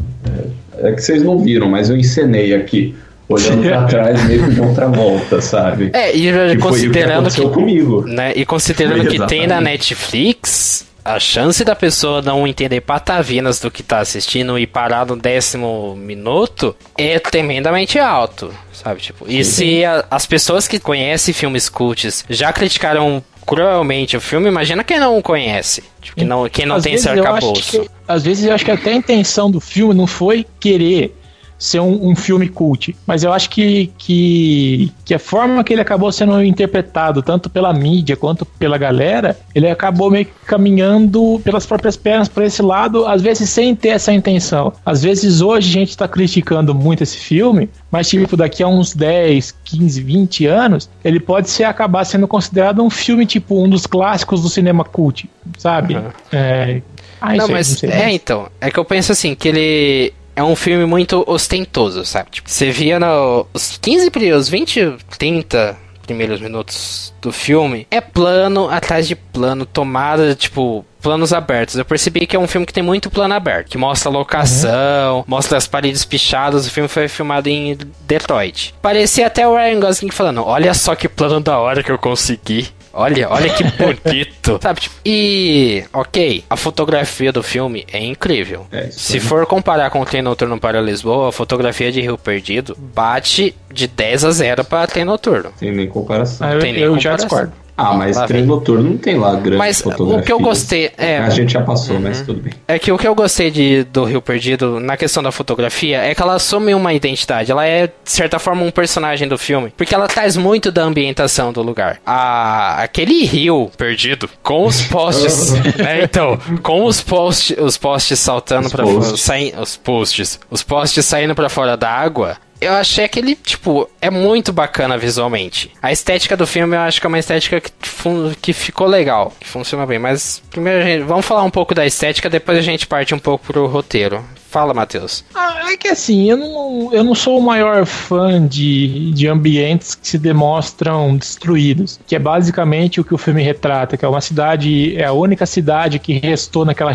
É, é que vocês não viram, mas eu encenei aqui olhando para trás meio de outra volta, sabe? É, e que considerando que, que comigo. Né, e considerando que tem na Netflix, a chance da pessoa não entender patavinas do que tá assistindo e parar no décimo minuto é tremendamente alto, sabe? Tipo, e se a, as pessoas que conhecem filmes cults já criticaram cruelmente o filme, imagina quem não conhece. Tipo, quem não, quem não às tem esse arcabouço. Às vezes eu acho que até a intenção do filme não foi querer ser um, um, filme cult. Mas eu acho que, que, que a forma que ele acabou sendo interpretado, tanto pela mídia quanto pela galera, ele acabou meio que caminhando pelas próprias pernas para esse lado, às vezes sem ter essa intenção. Às vezes hoje a gente está criticando muito esse filme, mas tipo, daqui a uns 10, 15, 20 anos, ele pode ser acabar sendo considerado um filme tipo um dos clássicos do cinema cult, sabe? Uhum. É, ah, não, mas não é então. É que eu penso assim, que ele é um filme muito ostentoso, sabe? Tipo, você via nos 15 primeiros, 20, 30 primeiros minutos do filme, é plano atrás de plano, tomada, tipo, planos abertos. Eu percebi que é um filme que tem muito plano aberto, que mostra a locação, uhum. mostra as paredes pichadas. O filme foi filmado em Detroit. Parecia até o Ryan Gosling falando: Olha só que plano da hora que eu consegui. Olha, olha que bonito. Sabe, tipo, e, ok, a fotografia do filme é incrível. É, Se for comparar com o Trem Noturno para Lisboa, a fotografia de Rio Perdido bate de 10 a 0 para Trem Noturno. Tem nem comparação. Ah, eu, tem nem eu comparação. já discordo. Ah, mas lá trem noturno não tem lá grande mas fotografia. o que eu gostei é a gente já passou, uhum. mas tudo bem. É que o que eu gostei de do Rio Perdido na questão da fotografia é que ela assume uma identidade, ela é de certa forma um personagem do filme, porque ela traz muito da ambientação do lugar. A aquele rio perdido com os postes, né, então, com os postes, os postes saltando para sair os postes, os postes saindo para fora da água, eu achei que ele, tipo, é muito bacana visualmente. A estética do filme eu acho que é uma estética que, que ficou legal, que funciona bem. Mas primeiro gente, vamos falar um pouco da estética, depois a gente parte um pouco pro roteiro. Fala, Matheus. Ah, é que assim, eu não, eu não sou o maior fã de, de ambientes que se demonstram destruídos. Que é basicamente o que o filme retrata, que é uma cidade, é a única cidade que restou naquela,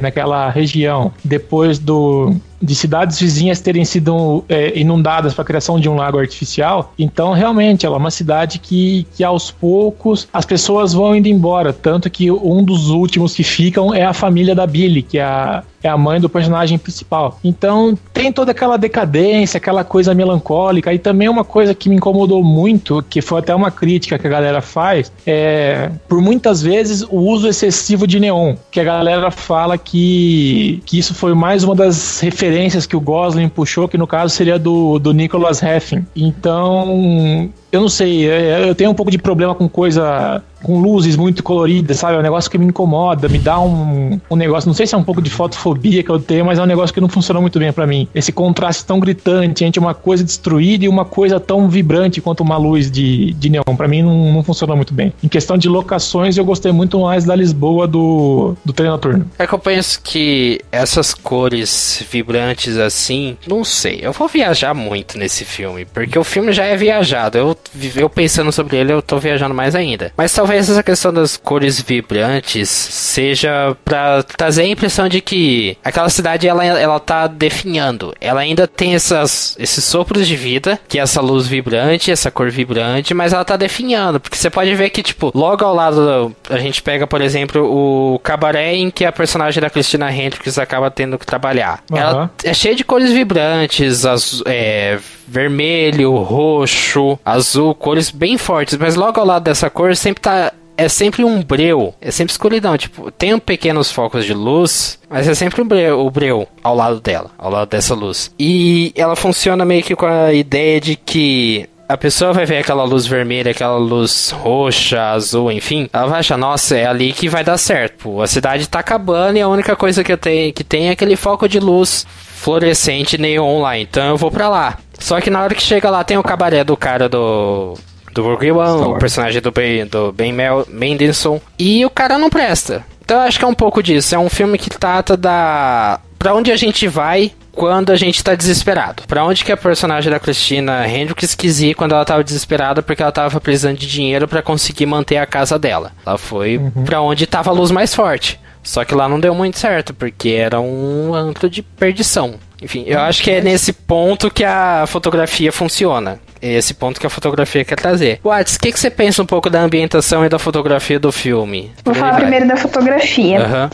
naquela região depois do, de cidades vizinhas terem sido é, inundadas para a criação de um lago artificial. Então, realmente, ela é uma cidade que, que aos poucos as pessoas vão indo embora. Tanto que um dos últimos que ficam é a família da Billy, que é a, é a mãe do personagem principal. Então tem toda aquela decadência, aquela coisa melancólica e também uma coisa que me incomodou muito, que foi até uma crítica que a galera faz, é por muitas vezes o uso excessivo de neon, que a galera fala que, que isso foi mais uma das referências que o Gosling puxou, que no caso seria do, do Nicholas Heffin. Então eu não sei, eu tenho um pouco de problema com coisa com luzes muito coloridas, sabe? É um negócio que me incomoda, me dá um, um negócio, não sei se é um pouco de fotofobia que eu tenho, mas é um negócio que não funciona muito bem para mim. Esse contraste tão gritante entre uma coisa destruída e uma coisa tão vibrante quanto uma luz de, de neon, para mim não, não funciona muito bem. Em questão de locações, eu gostei muito mais da Lisboa do, do trem noturno. É que eu penso que essas cores vibrantes assim, não sei, eu vou viajar muito nesse filme, porque o filme já é viajado, eu, eu pensando sobre ele, eu tô viajando mais ainda. Mas talvez talvez essa questão das cores vibrantes seja para trazer a impressão de que aquela cidade ela, ela tá definhando. Ela ainda tem essas, esses sopros de vida, que é essa luz vibrante, essa cor vibrante, mas ela tá definhando. Porque você pode ver que, tipo, logo ao lado a gente pega, por exemplo, o cabaré em que a personagem da Christina Hendricks acaba tendo que trabalhar. Uhum. Ela é cheia de cores vibrantes, azul, é, vermelho, roxo, azul, cores bem fortes, mas logo ao lado dessa cor sempre tá é sempre um breu, é sempre escuridão. Tipo, tem pequenos focos de luz, mas é sempre um breu, o breu ao lado dela, ao lado dessa luz. E ela funciona meio que com a ideia de que a pessoa vai ver aquela luz vermelha, aquela luz roxa, azul, enfim, ela vai achar, nossa, é ali que vai dar certo. Pô, a cidade tá acabando e a única coisa que eu tenho que tem é aquele foco de luz fluorescente neon lá, então eu vou para lá. Só que na hora que chega lá tem o cabaré do cara do do Rogue One, o personagem do Ben, do ben Mel, Mendelsohn, e o cara não presta. Então eu acho que é um pouco disso. É um filme que trata da. Pra onde a gente vai quando a gente tá desesperado. Pra onde que a personagem da Christina Hendricks quis ir quando ela tava desesperada porque ela tava precisando de dinheiro para conseguir manter a casa dela. Ela foi uhum. pra onde tava a luz mais forte. Só que lá não deu muito certo, porque era um antro de perdição. Enfim, eu acho que é nesse ponto que a fotografia funciona. É esse ponto que a fotografia quer trazer. Watts, o que, que você pensa um pouco da ambientação e da fotografia do filme? Vou falar vai. primeiro da fotografia. Uhum.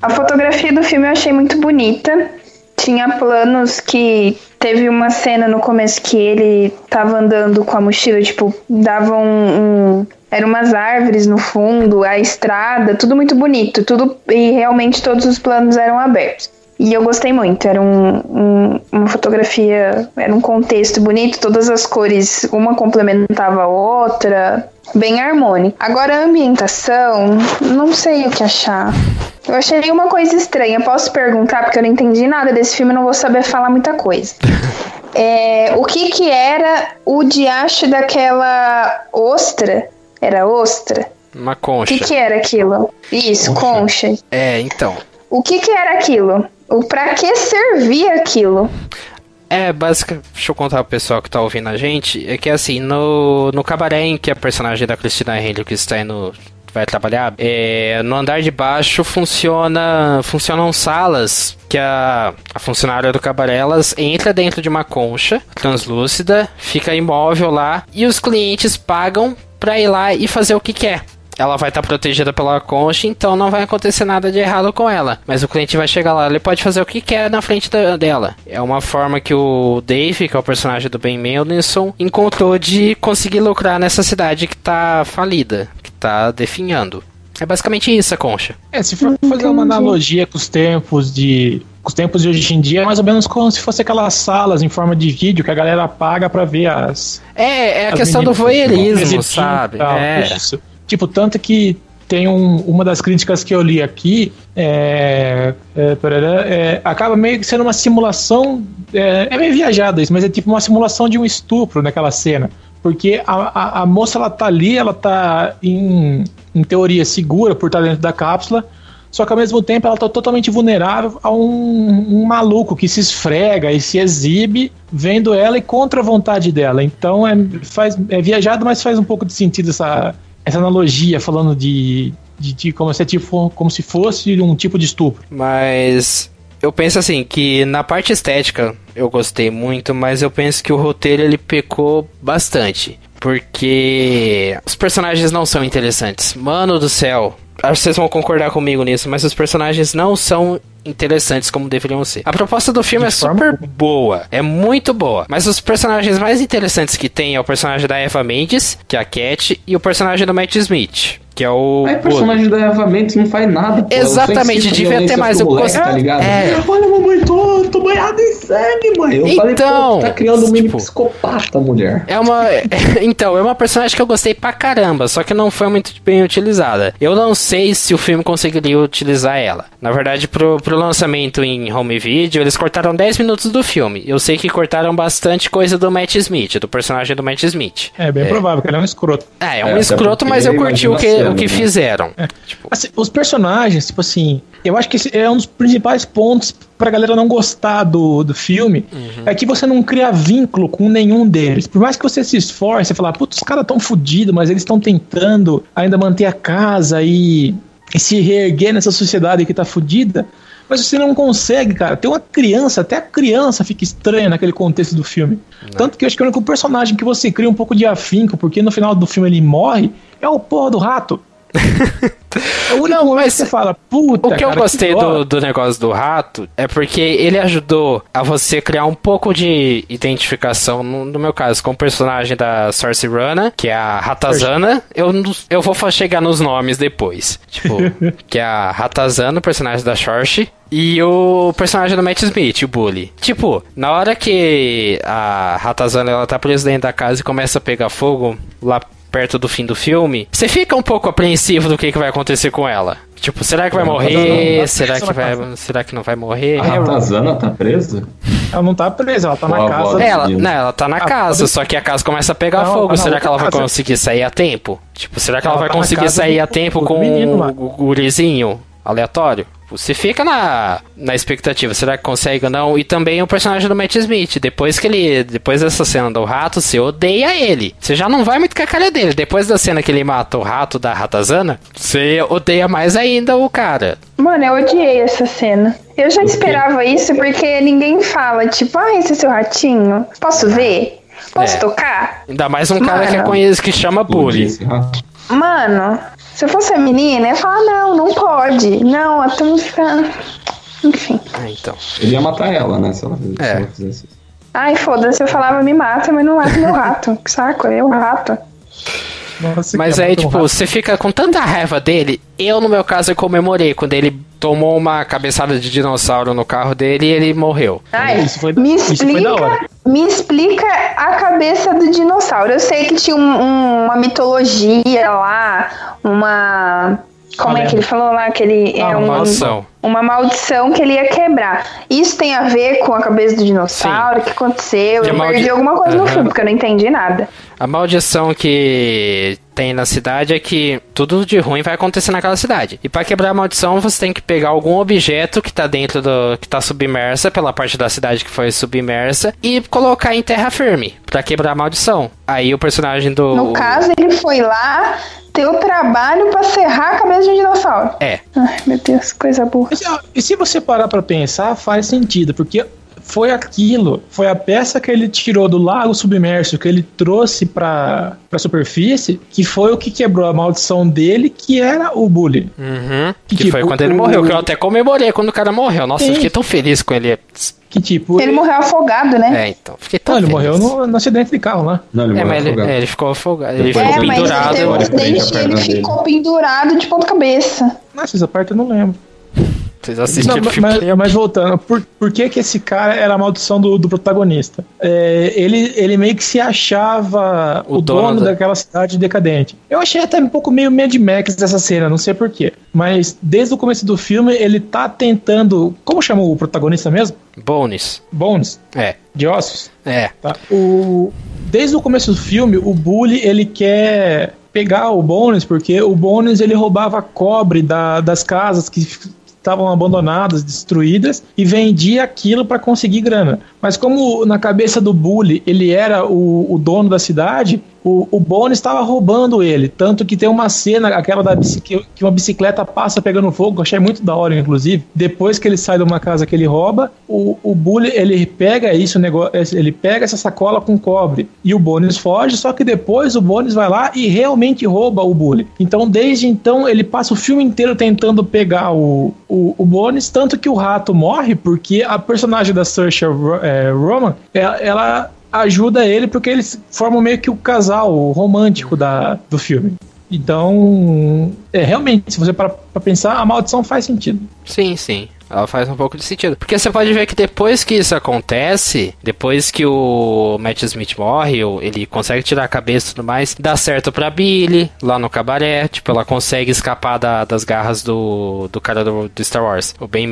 A fotografia do filme eu achei muito bonita. Tinha planos que teve uma cena no começo que ele tava andando com a mochila, tipo, dava um, um eram umas árvores no fundo, a estrada, tudo muito bonito, tudo e realmente todos os planos eram abertos. E eu gostei muito, era um, um, uma fotografia, era um contexto bonito, todas as cores, uma complementava a outra, bem harmônico. Agora a ambientação, não sei o que achar. Eu achei uma coisa estranha, posso perguntar, porque eu não entendi nada desse filme, não vou saber falar muita coisa. É, o que que era o diacho daquela ostra? Era ostra? Uma concha. O que que era aquilo? Isso, concha. concha. É, então. O que que era aquilo? O pra que servia aquilo? É, basicamente, deixa eu contar pro pessoal que tá ouvindo a gente, é que assim, no, no cabaré em que a personagem da Cristina Henry que está indo vai trabalhar, é, no andar de baixo funciona, funcionam salas que a, a funcionária do cabaré elas entra dentro de uma concha translúcida, fica imóvel lá e os clientes pagam pra ir lá e fazer o que quer ela vai estar tá protegida pela concha, então não vai acontecer nada de errado com ela. Mas o cliente vai chegar lá, ele pode fazer o que quer na frente da, dela. É uma forma que o Dave, que é o personagem do Ben Mendelsohn, encontrou de conseguir lucrar nessa cidade que tá falida, que tá definhando. É basicamente isso a concha. É, se for fazer uma analogia com os tempos de os tempos de hoje em dia é mais ou menos como se fosse aquelas salas em forma de vídeo que a galera paga para ver as. É, é a questão do voyeurismo, sabe? É. Isso. Tipo, tanto que tem um, uma das críticas que eu li aqui, é, é, é, acaba meio que sendo uma simulação, é, é, meio viajada isso, mas é tipo uma simulação de um estupro naquela cena. Porque a, a, a moça ela tá ali, ela tá em, em teoria segura por estar dentro da cápsula, só que ao mesmo tempo ela tá totalmente vulnerável a um, um, maluco que se esfrega e se exibe vendo ela e contra a vontade dela. Então é, faz, é viajado, mas faz um pouco de sentido essa, essa analogia falando de, de, de como, se, tipo, como se fosse um tipo de estupro. Mas eu penso assim que na parte estética eu gostei muito, mas eu penso que o roteiro ele pecou bastante. Porque os personagens não são interessantes. Mano do céu, acho que vocês vão concordar comigo nisso, mas os personagens não são interessantes como deveriam ser. A proposta do filme de é super boa, é muito boa, mas os personagens mais interessantes que tem é o personagem da Eva Mendes, que é a Cat, e o personagem do Matt Smith que é o. Aí o personagem da Eva Mendes não faz nada. Pô. Exatamente, devia ter mais. Eu moleque, tá ligado? É. Olha, mamãe, tô, tô banhado em sangue, mãe. Eu então, falei, pô, tá criando um mini tipo, psicopata, mulher. É uma. então, é uma personagem que eu gostei pra caramba, só que não foi muito bem utilizada. Eu não sei se o filme conseguiria utilizar ela. Na verdade, pro, pro lançamento em home video, eles cortaram 10 minutos do filme. Eu sei que cortaram bastante coisa do Matt Smith, do personagem do Matt Smith. É bem é. provável, que ele é um escroto. É, é um é, escroto, mas eu curti o que o que né? fizeram. É. Tipo... Assim, os personagens, tipo assim, eu acho que esse é um dos principais pontos pra galera não gostar do, do filme, uhum. é que você não cria vínculo com nenhum deles. Por mais que você se esforce, você falar, putz, os caras tão fodidos, mas eles estão tentando ainda manter a casa e, e se reerguer nessa sociedade que tá fodida. Mas você não consegue, cara. Tem uma criança, até a criança fica estranha naquele contexto do filme. Não. Tanto que eu acho que o único personagem que você cria um pouco de afinco, porque no final do filme ele morre, é o porra do rato. não, mas você fala, puta. O que cara, eu gostei que do, do negócio do rato é porque ele ajudou a você criar um pouco de identificação, no, no meu caso, com o personagem da Sorcerana, que é a Ratazana. Eu, eu vou chegar nos nomes depois. Tipo, que é a Ratazana, o personagem da Shorshi. E o personagem do Matt Smith, o Bully. Tipo, na hora que a Ratazana ela tá presa dentro da casa e começa a pegar fogo lá perto do fim do filme, você fica um pouco apreensivo do que, que vai acontecer com ela. Tipo, será que vai Ela tá morrer? presa Será que vai, casa. será que não vai morrer? A Ratazana tá presa? Ela não tá presa, ela tá Ó, na casa. ó. Ela, não, ela tá na Ah, casa, pode- só que a casa começa a pegar Não, fogo. tá na será que ela vai conseguir sair a tempo? Tipo, será que ela, Ela vai tá conseguir sair do- a tempo com o, o gurizinho aleatório? Você fica na, na expectativa, será que consegue ou não? E também o personagem do Matt Smith, depois que ele. Depois dessa cena do rato, você odeia ele. Você já não vai muito com a cara dele. Depois da cena que ele mata o rato da ratazana, você odeia mais ainda o cara. Mano, eu odiei essa cena. Eu já esperava isso porque ninguém fala, tipo, ah, esse é seu ratinho. Posso ver? Posso É. tocar? Ainda mais um cara que, é Mano. conhece, que chama Bully. Mano, se eu fosse a menina, eu ia falar, não, não pode. Não, até não ficar. Enfim. Ah, então. Ele ia matar ela, né? Se ela, se É. ela fizesse isso. Ai, foda-se, eu falava, me mata, mas não mata meu rato. Que saco, é o rato. Nossa, Mas aí, tipo, rápido. você fica com tanta raiva dele. Eu, no meu caso, eu comemorei quando ele tomou uma cabeçada de dinossauro no carro dele e ele morreu. Ai, Isso foi- me isso foi da hora. explica, me explica a cabeça do dinossauro. Eu sei que tinha um- um- uma mitologia lá, uma. Como é que ele falou lá? Que ele Ah, é uma um, maldição. Uma maldição que ele ia quebrar. Isso tem a ver com a cabeça do dinossauro? O que aconteceu? E a Eu maldi- perdi alguma coisa no Aham. filme, porque eu não entendi nada. A maldição que tem na cidade é que tudo de ruim vai acontecer naquela cidade. E pra quebrar a maldição, você tem que pegar algum objeto que tá dentro do. que tá submersa, pela parte da cidade que foi submersa, e colocar em terra firme, pra quebrar a maldição. Aí o personagem do. No caso, ele foi lá ter o trabalho pra serrar a cabeça de um dinossauro. É. Ai, meu Deus, coisa burra. E se- E se você parar pra pensar, faz sentido, porque foi aquilo, foi a peça que ele tirou do lago submerso, que ele trouxe pra, pra superfície, que foi o que quebrou a maldição dele, que era o bullying. Uhum. Que Que, tipo, foi quando ele o- morreu, que eu até comemorei quando o cara morreu. Nossa, eu Sim. fiquei tão feliz com ele. Que tipo. Ele morreu afogado, né? É, então. Fiquei tão Não, ele feliz. morreu no, no acidente de carro lá. Não, ele É, morreu mas ele, é, ele ficou afogado. Ele Depois ficou É, mas ele pendurado. teve um a acidente ele dele. ficou pendurado de ponta cabeça. Nossa, essa parte eu não lembro. Vocês assistiram Não, o filme? mas- mas voltando, por, por que, que esse cara era a maldição do, do protagonista? É, ele, ele meio que se achava O o, dono dono, da- daquela cidade decadente. Eu achei até um pouco meio Mad Max dessa cena, não sei porquê. Mas desde o começo do filme, ele tá tentando. Como chama o protagonista mesmo? Bones. Bones, É. de ossos. É. Tá? O, desde o começo do filme, o Bully ele quer pegar o Bones, porque o Bones ele roubava cobre da- das casas que estavam abandonadas, destruídas, e vendia aquilo para conseguir grana. Mas como na cabeça do Bully ele era o, o dono da cidade, o, o estava roubando ele. Tanto que tem uma cena, aquela da que uma bicicleta passa pegando fogo, achei muito da hora, inclusive. Depois que ele sai de uma casa que ele rouba, o, o Bully ele pega isso, ele pega essa sacola com cobre e o Bones foge, só que depois o Bones vai lá e realmente rouba o Bully. Então, desde então, ele passa o filme inteiro tentando pegar o, o, o Bones, tanto que o rato morre, porque a personagem da Saoirse Ro- é, Roman, ela, ela ajuda ele porque eles formam meio que o casal romântico da, do filme. Então, é realmente, se você parar pra pensar, a maldição faz sentido. Sim, sim. Ela faz um pouco de sentido. Porque você pode ver que depois que isso acontece, depois que o Matt Smith morre, ele consegue tirar a cabeça e tudo mais, dá certo pra Billy, lá no cabaré. Tipo, ela consegue escapar da- das garras do, do cara do, do Star Wars, o Ben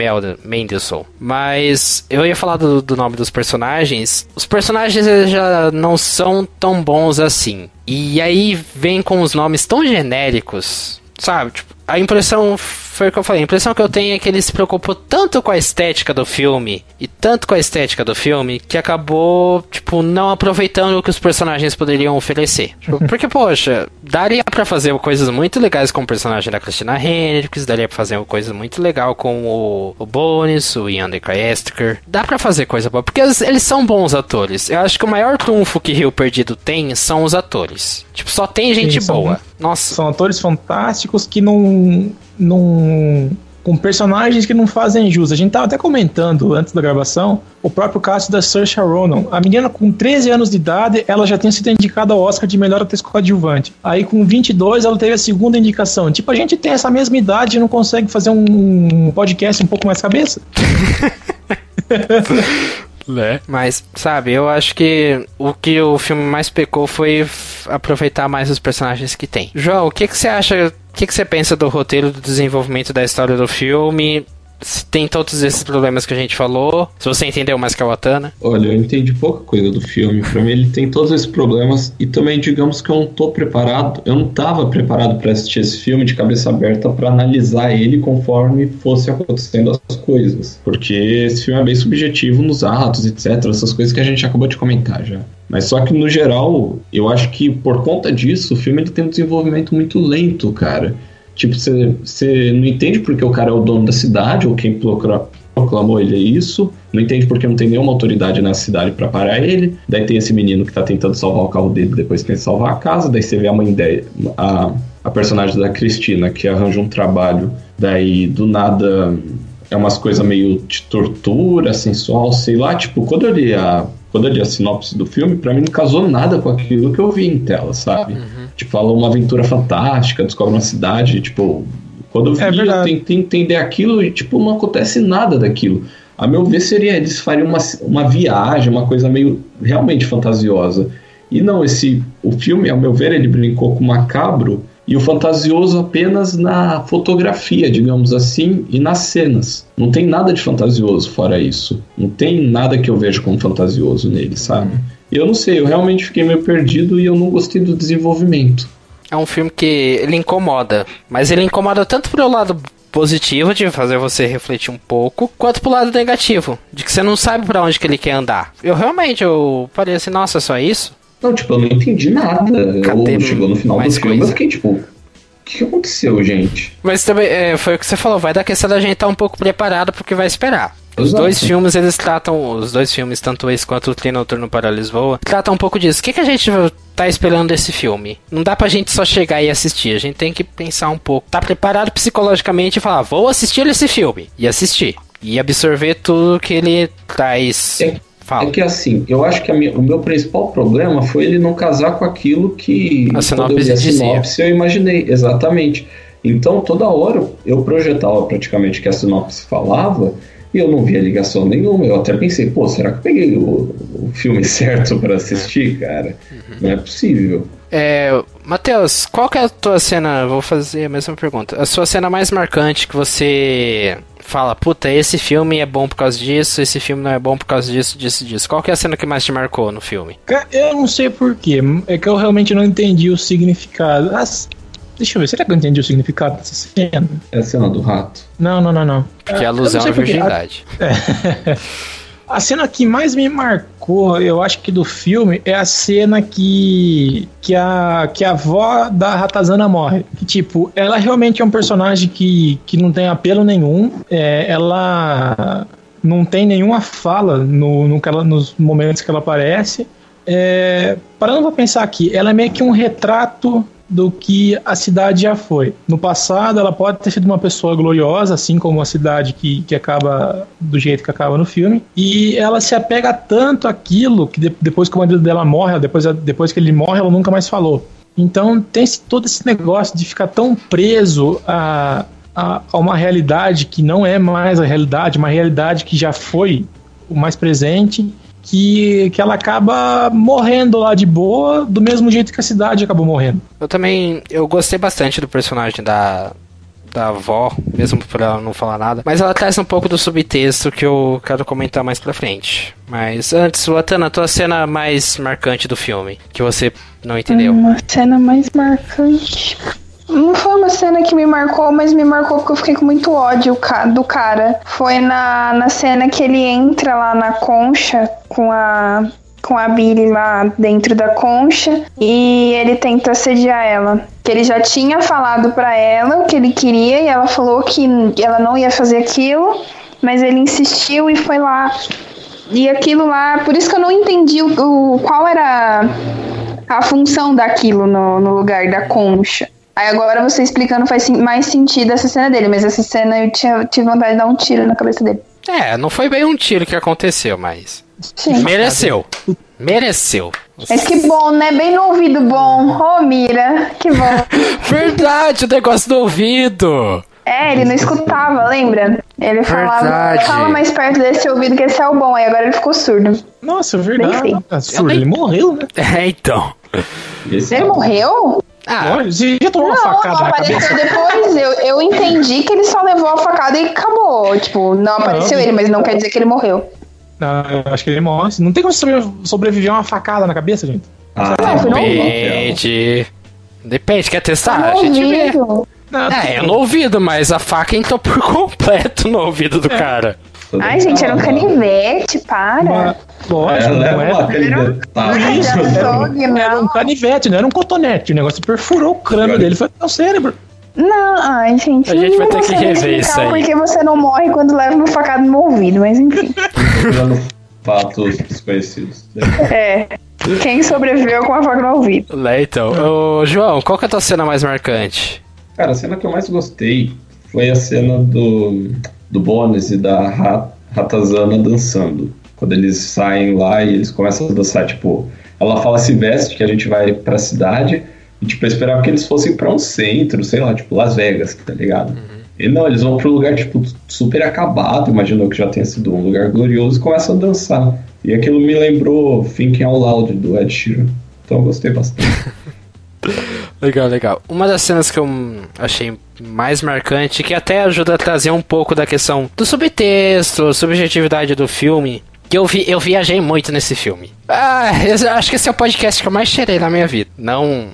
Mendelsohn. Mas eu ia falar do, do nome dos personagens. Os personagens já não são tão bons assim. E aí vem com os nomes tão genéricos, sabe? Tipo, a impressão foi o que eu falei. A impressão que eu tenho é que ele se preocupou tanto com a estética do filme e tanto com a estética do filme que acabou, tipo, não aproveitando o que os personagens poderiam oferecer. Tipo, porque, poxa, daria pra fazer coisas muito legais com o personagem da Christina Hendricks, daria pra fazer coisas muito legal com o, o Bones, o Ian DeCaestiker. Dá pra fazer coisa boa, porque eles, eles são bons atores. Eu acho que o maior trunfo que Rio Perdido tem são os atores. Tipo, só tem gente Sim, são- boa. Nossa. São atores fantásticos que não. Não com personagens que não fazem jus. A gente tava até comentando antes da gravação o próprio caso da Saoirse Ronan. A menina com 13 anos de idade, ela já tinha sido indicada ao Oscar de melhor atriz coadjuvante. Aí com 22 ela teve a segunda indicação. Tipo, a gente tem essa mesma idade e não consegue fazer um podcast um pouco mais cabeça? Né? Mas, sabe, eu acho que o que o filme mais pecou foi aproveitar mais os personagens que tem. João, o que, que você acha? O que, você pensa do roteiro, do desenvolvimento da história do filme? tem todos esses problemas que a gente falou. Se você entendeu mais que a Watana. Olha, eu entendi pouca coisa do filme. Pra mim, ele tem todos esses problemas. E também, digamos que eu não tô preparado. Eu não tava preparado para assistir esse filme de cabeça aberta para analisar ele conforme fosse acontecendo as coisas. Porque esse filme é bem subjetivo nos atos, etc. Essas coisas que a gente acabou de comentar já. Mas só que no geral, eu acho que por conta disso, o filme ele tem um desenvolvimento muito lento, cara. Tipo, você não entende porque o cara é o dono da cidade, ou quem proclamou ele é isso, não entende porque não tem nenhuma autoridade na cidade para parar ele. Daí tem esse menino que tá tentando salvar o carro dele, depois que salvar a casa. Daí você vê a mãe dele, a, a personagem da Cristina, que arranja um trabalho, daí do nada é umas coisas meio de tortura, sensual, sei lá. Tipo, quando eu li a, quando eu li a sinopse do filme, para mim não casou nada com aquilo que eu vi em tela, sabe? Uhum. Tipo, falou uma aventura fantástica, descobre uma cidade, tipo, quando eu é vi, é eu tentei entender aquilo e, tipo, não acontece nada daquilo. A meu ver, seria, eles fariam uma, uma viagem, uma coisa meio realmente fantasiosa. E não, esse, o filme, ao meu ver, ele brincou com o macabro e o fantasioso apenas na fotografia, digamos assim, e nas cenas. Não tem nada de fantasioso fora isso. Não tem nada que eu veja como fantasioso nele, sabe? Eu não sei, eu realmente fiquei meio perdido e eu não gostei do desenvolvimento. É um filme que ele incomoda, mas ele incomoda tanto pro lado positivo de fazer você refletir um pouco, quanto pro lado negativo, de que você não sabe para onde que ele quer andar. Eu realmente eu falei assim, nossa, só isso? Não, tipo, eu não entendi nada. Cadê eu chegou no final do filme, eu fiquei tipo, o que aconteceu, gente? Mas também é, foi o que você falou, vai dar questão da gente estar tá um pouco preparado porque vai esperar. Os Exato. dois filmes, eles tratam, os dois filmes, tanto esse quanto o Trem Noturno para Lisboa, tratam um pouco disso. O que, que a gente tá esperando desse filme? Não dá pra gente só chegar e assistir, a gente tem que pensar um pouco. Tá preparado psicologicamente e falar, vou assistir esse filme. E assistir. E absorver tudo que ele traz. É, Fala. É que assim, eu acho que minha, o meu principal problema foi ele não casar com aquilo que a sinopse, a sinopse eu imaginei, exatamente. Então toda hora eu projetava praticamente que a sinopse falava e eu não via ligação nenhuma. Eu até pensei, pô, será que eu peguei o, o filme certo para assistir, cara? Uhum. Não é possível. É, Matheus, qual que é a tua cena? Vou fazer a mesma pergunta. A sua cena mais marcante que você fala, puta, esse filme é bom por causa disso, esse filme não é bom por causa disso, disso, disso. Qual que é a cena que mais te marcou no filme? Eu não sei porquê, é que eu realmente não entendi o significado. As, Deixa eu ver, será que eu entendi o significado dessa cena? É a cena do rato. Não, não, não, não. Porque a alusão é virgindade. A... É. a cena que mais me marcou, eu acho que do filme, é a cena que que a, que a avó da Ratazana morre. Que, tipo, ela realmente é um personagem que, que não tem apelo nenhum. É, ela não tem nenhuma fala no, no ela, nos momentos que ela aparece. É, parando pra pensar aqui, ela é meio que um retrato do que a cidade já foi. No passado, ela pode ter sido uma pessoa gloriosa, assim como a cidade que, que acaba do jeito que acaba no filme, e ela se apega tanto àquilo que de, depois que o marido dela morre, depois, depois que ele morre, ela nunca mais falou. Então tem todo esse negócio de ficar tão preso a, a, a uma realidade que não é mais a realidade, uma realidade que já foi o mais presente que, que ela acaba morrendo lá de boa, do mesmo jeito que a cidade acabou morrendo. Eu também, eu gostei bastante do personagem da, da avó, mesmo por ela não falar nada. Mas ela traz um pouco do subtexto que eu quero comentar mais pra frente. Mas antes, Watana, tua cena mais marcante do filme, que você não entendeu. Uma cena mais marcante. Não foi uma cena que me marcou, mas me marcou porque eu fiquei com muito ódio do cara. Foi na, na cena que ele entra lá na concha com a com a Billy lá dentro da concha e ele tenta assediar ela. Que ele já tinha falado para ela o que ele queria e ela falou que ela não ia fazer aquilo, mas ele insistiu e foi lá. E aquilo lá, por isso que eu não entendi o, o qual era a função daquilo no, no lugar da concha. Aí agora você explicando faz mais sentido essa cena dele, mas essa cena eu tinha, tive vontade de dar um tiro na cabeça dele. É, não foi bem um tiro que aconteceu, mas. Sim. Mereceu. Mereceu. Mas que bom, né? Bem no ouvido bom. Ô, Mira, que bom. Verdade, o negócio do ouvido. É, ele não escutava, lembra? Ele falava, Verdade. fala mais perto desse ouvido que esse é o bom. Aí agora ele ficou surdo. Nossa, Bem verdade. Ah, surdo, ele morreu, né? É, então. Esse Ele morreu? Ah, Você já tomou uma Não, facada na apareceu cabeça? depois. Eu, eu entendi que ele só levou a facada e acabou. Tipo, não apareceu ele, mas não quer dizer que ele morreu. Não, eu acho que ele morre. Não tem como sobre- sobreviver a uma facada na cabeça, gente. Ah, Não, no depende. Depende, quer testar? Tá a gente vê. Não, É, eu no ouvido, mas a faca entrou por completo no ouvido do cara. Ai, gente, era um canivete, para. Uma, lógico, Ela não é era. era um- açougue, Era um canivete, não era um cotonete. O negócio perfurou o crânio dele. Foi no cérebro. Não, ai, gente. A gente vai ter que rever explicar isso aí. Porque você não morre quando leva uma facada no ouvido, mas enfim. Fatos desconhecidos. É. Quem sobreviveu com a faca no ouvido? Lá então. Ô, João, qual que é a tua cena mais marcante? Cara, a cena que eu mais gostei foi a cena do, do Bones e da Ra- Ratazana dançando. Quando eles saem lá e eles começam a dançar, tipo, ela fala se veste que a gente vai pra cidade e tipo, eu esperava que eles fossem pra um centro, sei lá, tipo Las Vegas, tá ligado? E não, eles vão pra um lugar, tipo, super acabado, imaginou que já tenha sido um lugar glorioso e começam a dançar. E aquilo me lembrou Thinking Out Loud do Ed Sheeran. Então eu gostei bastante. Legal, legal. Uma das cenas que eu achei mais marcante, que até ajuda a trazer um pouco da questão do subtexto, subjetividade do filme, que eu, vi, eu viajei muito nesse filme. Ah, eu acho que esse é o podcast que eu mais cheirei na minha vida. Não.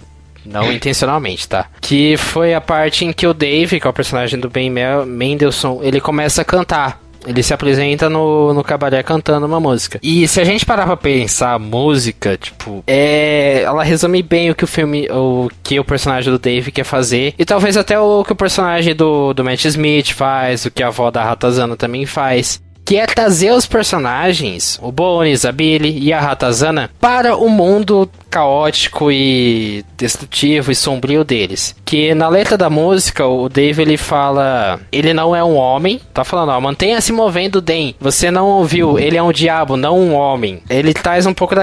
Não intencionalmente, tá? Que foi a parte em que o Dave, que é o personagem do Ben Mendelssohn, ele começa a cantar. Ele se apresenta no, no cabaré cantando uma música. E se a gente parar pra pensar a música, tipo, é. Ela resume bem o que o filme. O que o personagem do Dave quer fazer. E talvez até o que o personagem do, do Matt Smith faz, o que a avó da Ratazana também faz. Que é trazer os personagens, o Bones, a Billy e a Ratazana, para o mundo caótico e destrutivo e sombrio deles. Que na letra da música, o Dave ele fala: ele não é um homem, tá falando, ó, mantenha se movendo, Den. Você não ouviu, ele é um diabo, não um homem. Ele traz um pouco da.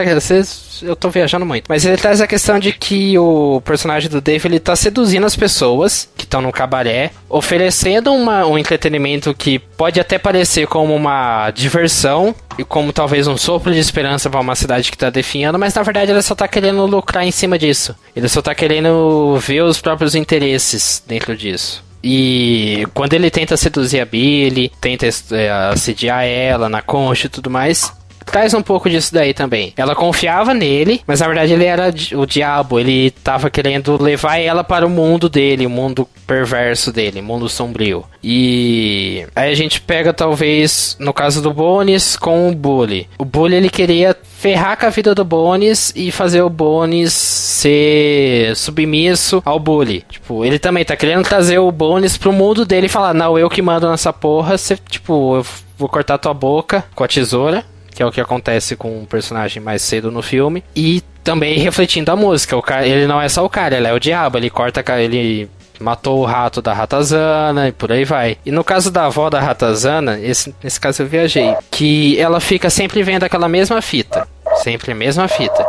Eu tô viajando muito, mas ele traz a questão de que o personagem do Dave ele tá seduzindo as pessoas que estão no cabaré, oferecendo uma, um entretenimento que pode até parecer como uma diversão e como talvez um sopro de esperança para uma cidade que tá definhando, mas na verdade ele só tá querendo lucrar em cima disso. Ele só tá querendo ver os próprios interesses dentro disso. E quando ele tenta seduzir a Billy, tenta é, assediar ela na concha e tudo mais, traz um pouco disso daí também. Ela confiava nele, mas na verdade ele era o diabo. Ele tava querendo levar ela para o mundo dele, o mundo perverso dele, mundo sombrio. E aí a gente pega talvez no caso do Bones com o Bully. O Bully ele queria ferrar com a vida do Bones e fazer o Bones ser submisso ao Bully. Tipo, ele também tá querendo trazer o Bones pro mundo dele e falar: "Não, eu que mando nessa porra, você, tipo, eu vou cortar tua boca com a tesoura que é o que acontece com o personagem mais cedo no filme. E também refletindo a música, o cara, ele não é só o cara, ele é o diabo, ele corta, ele matou o rato da ratazana e por aí vai. E no caso da avó da ratazana, esse, nesse caso eu viajei, que ela fica sempre vendo aquela mesma fita. Sempre a mesma fita.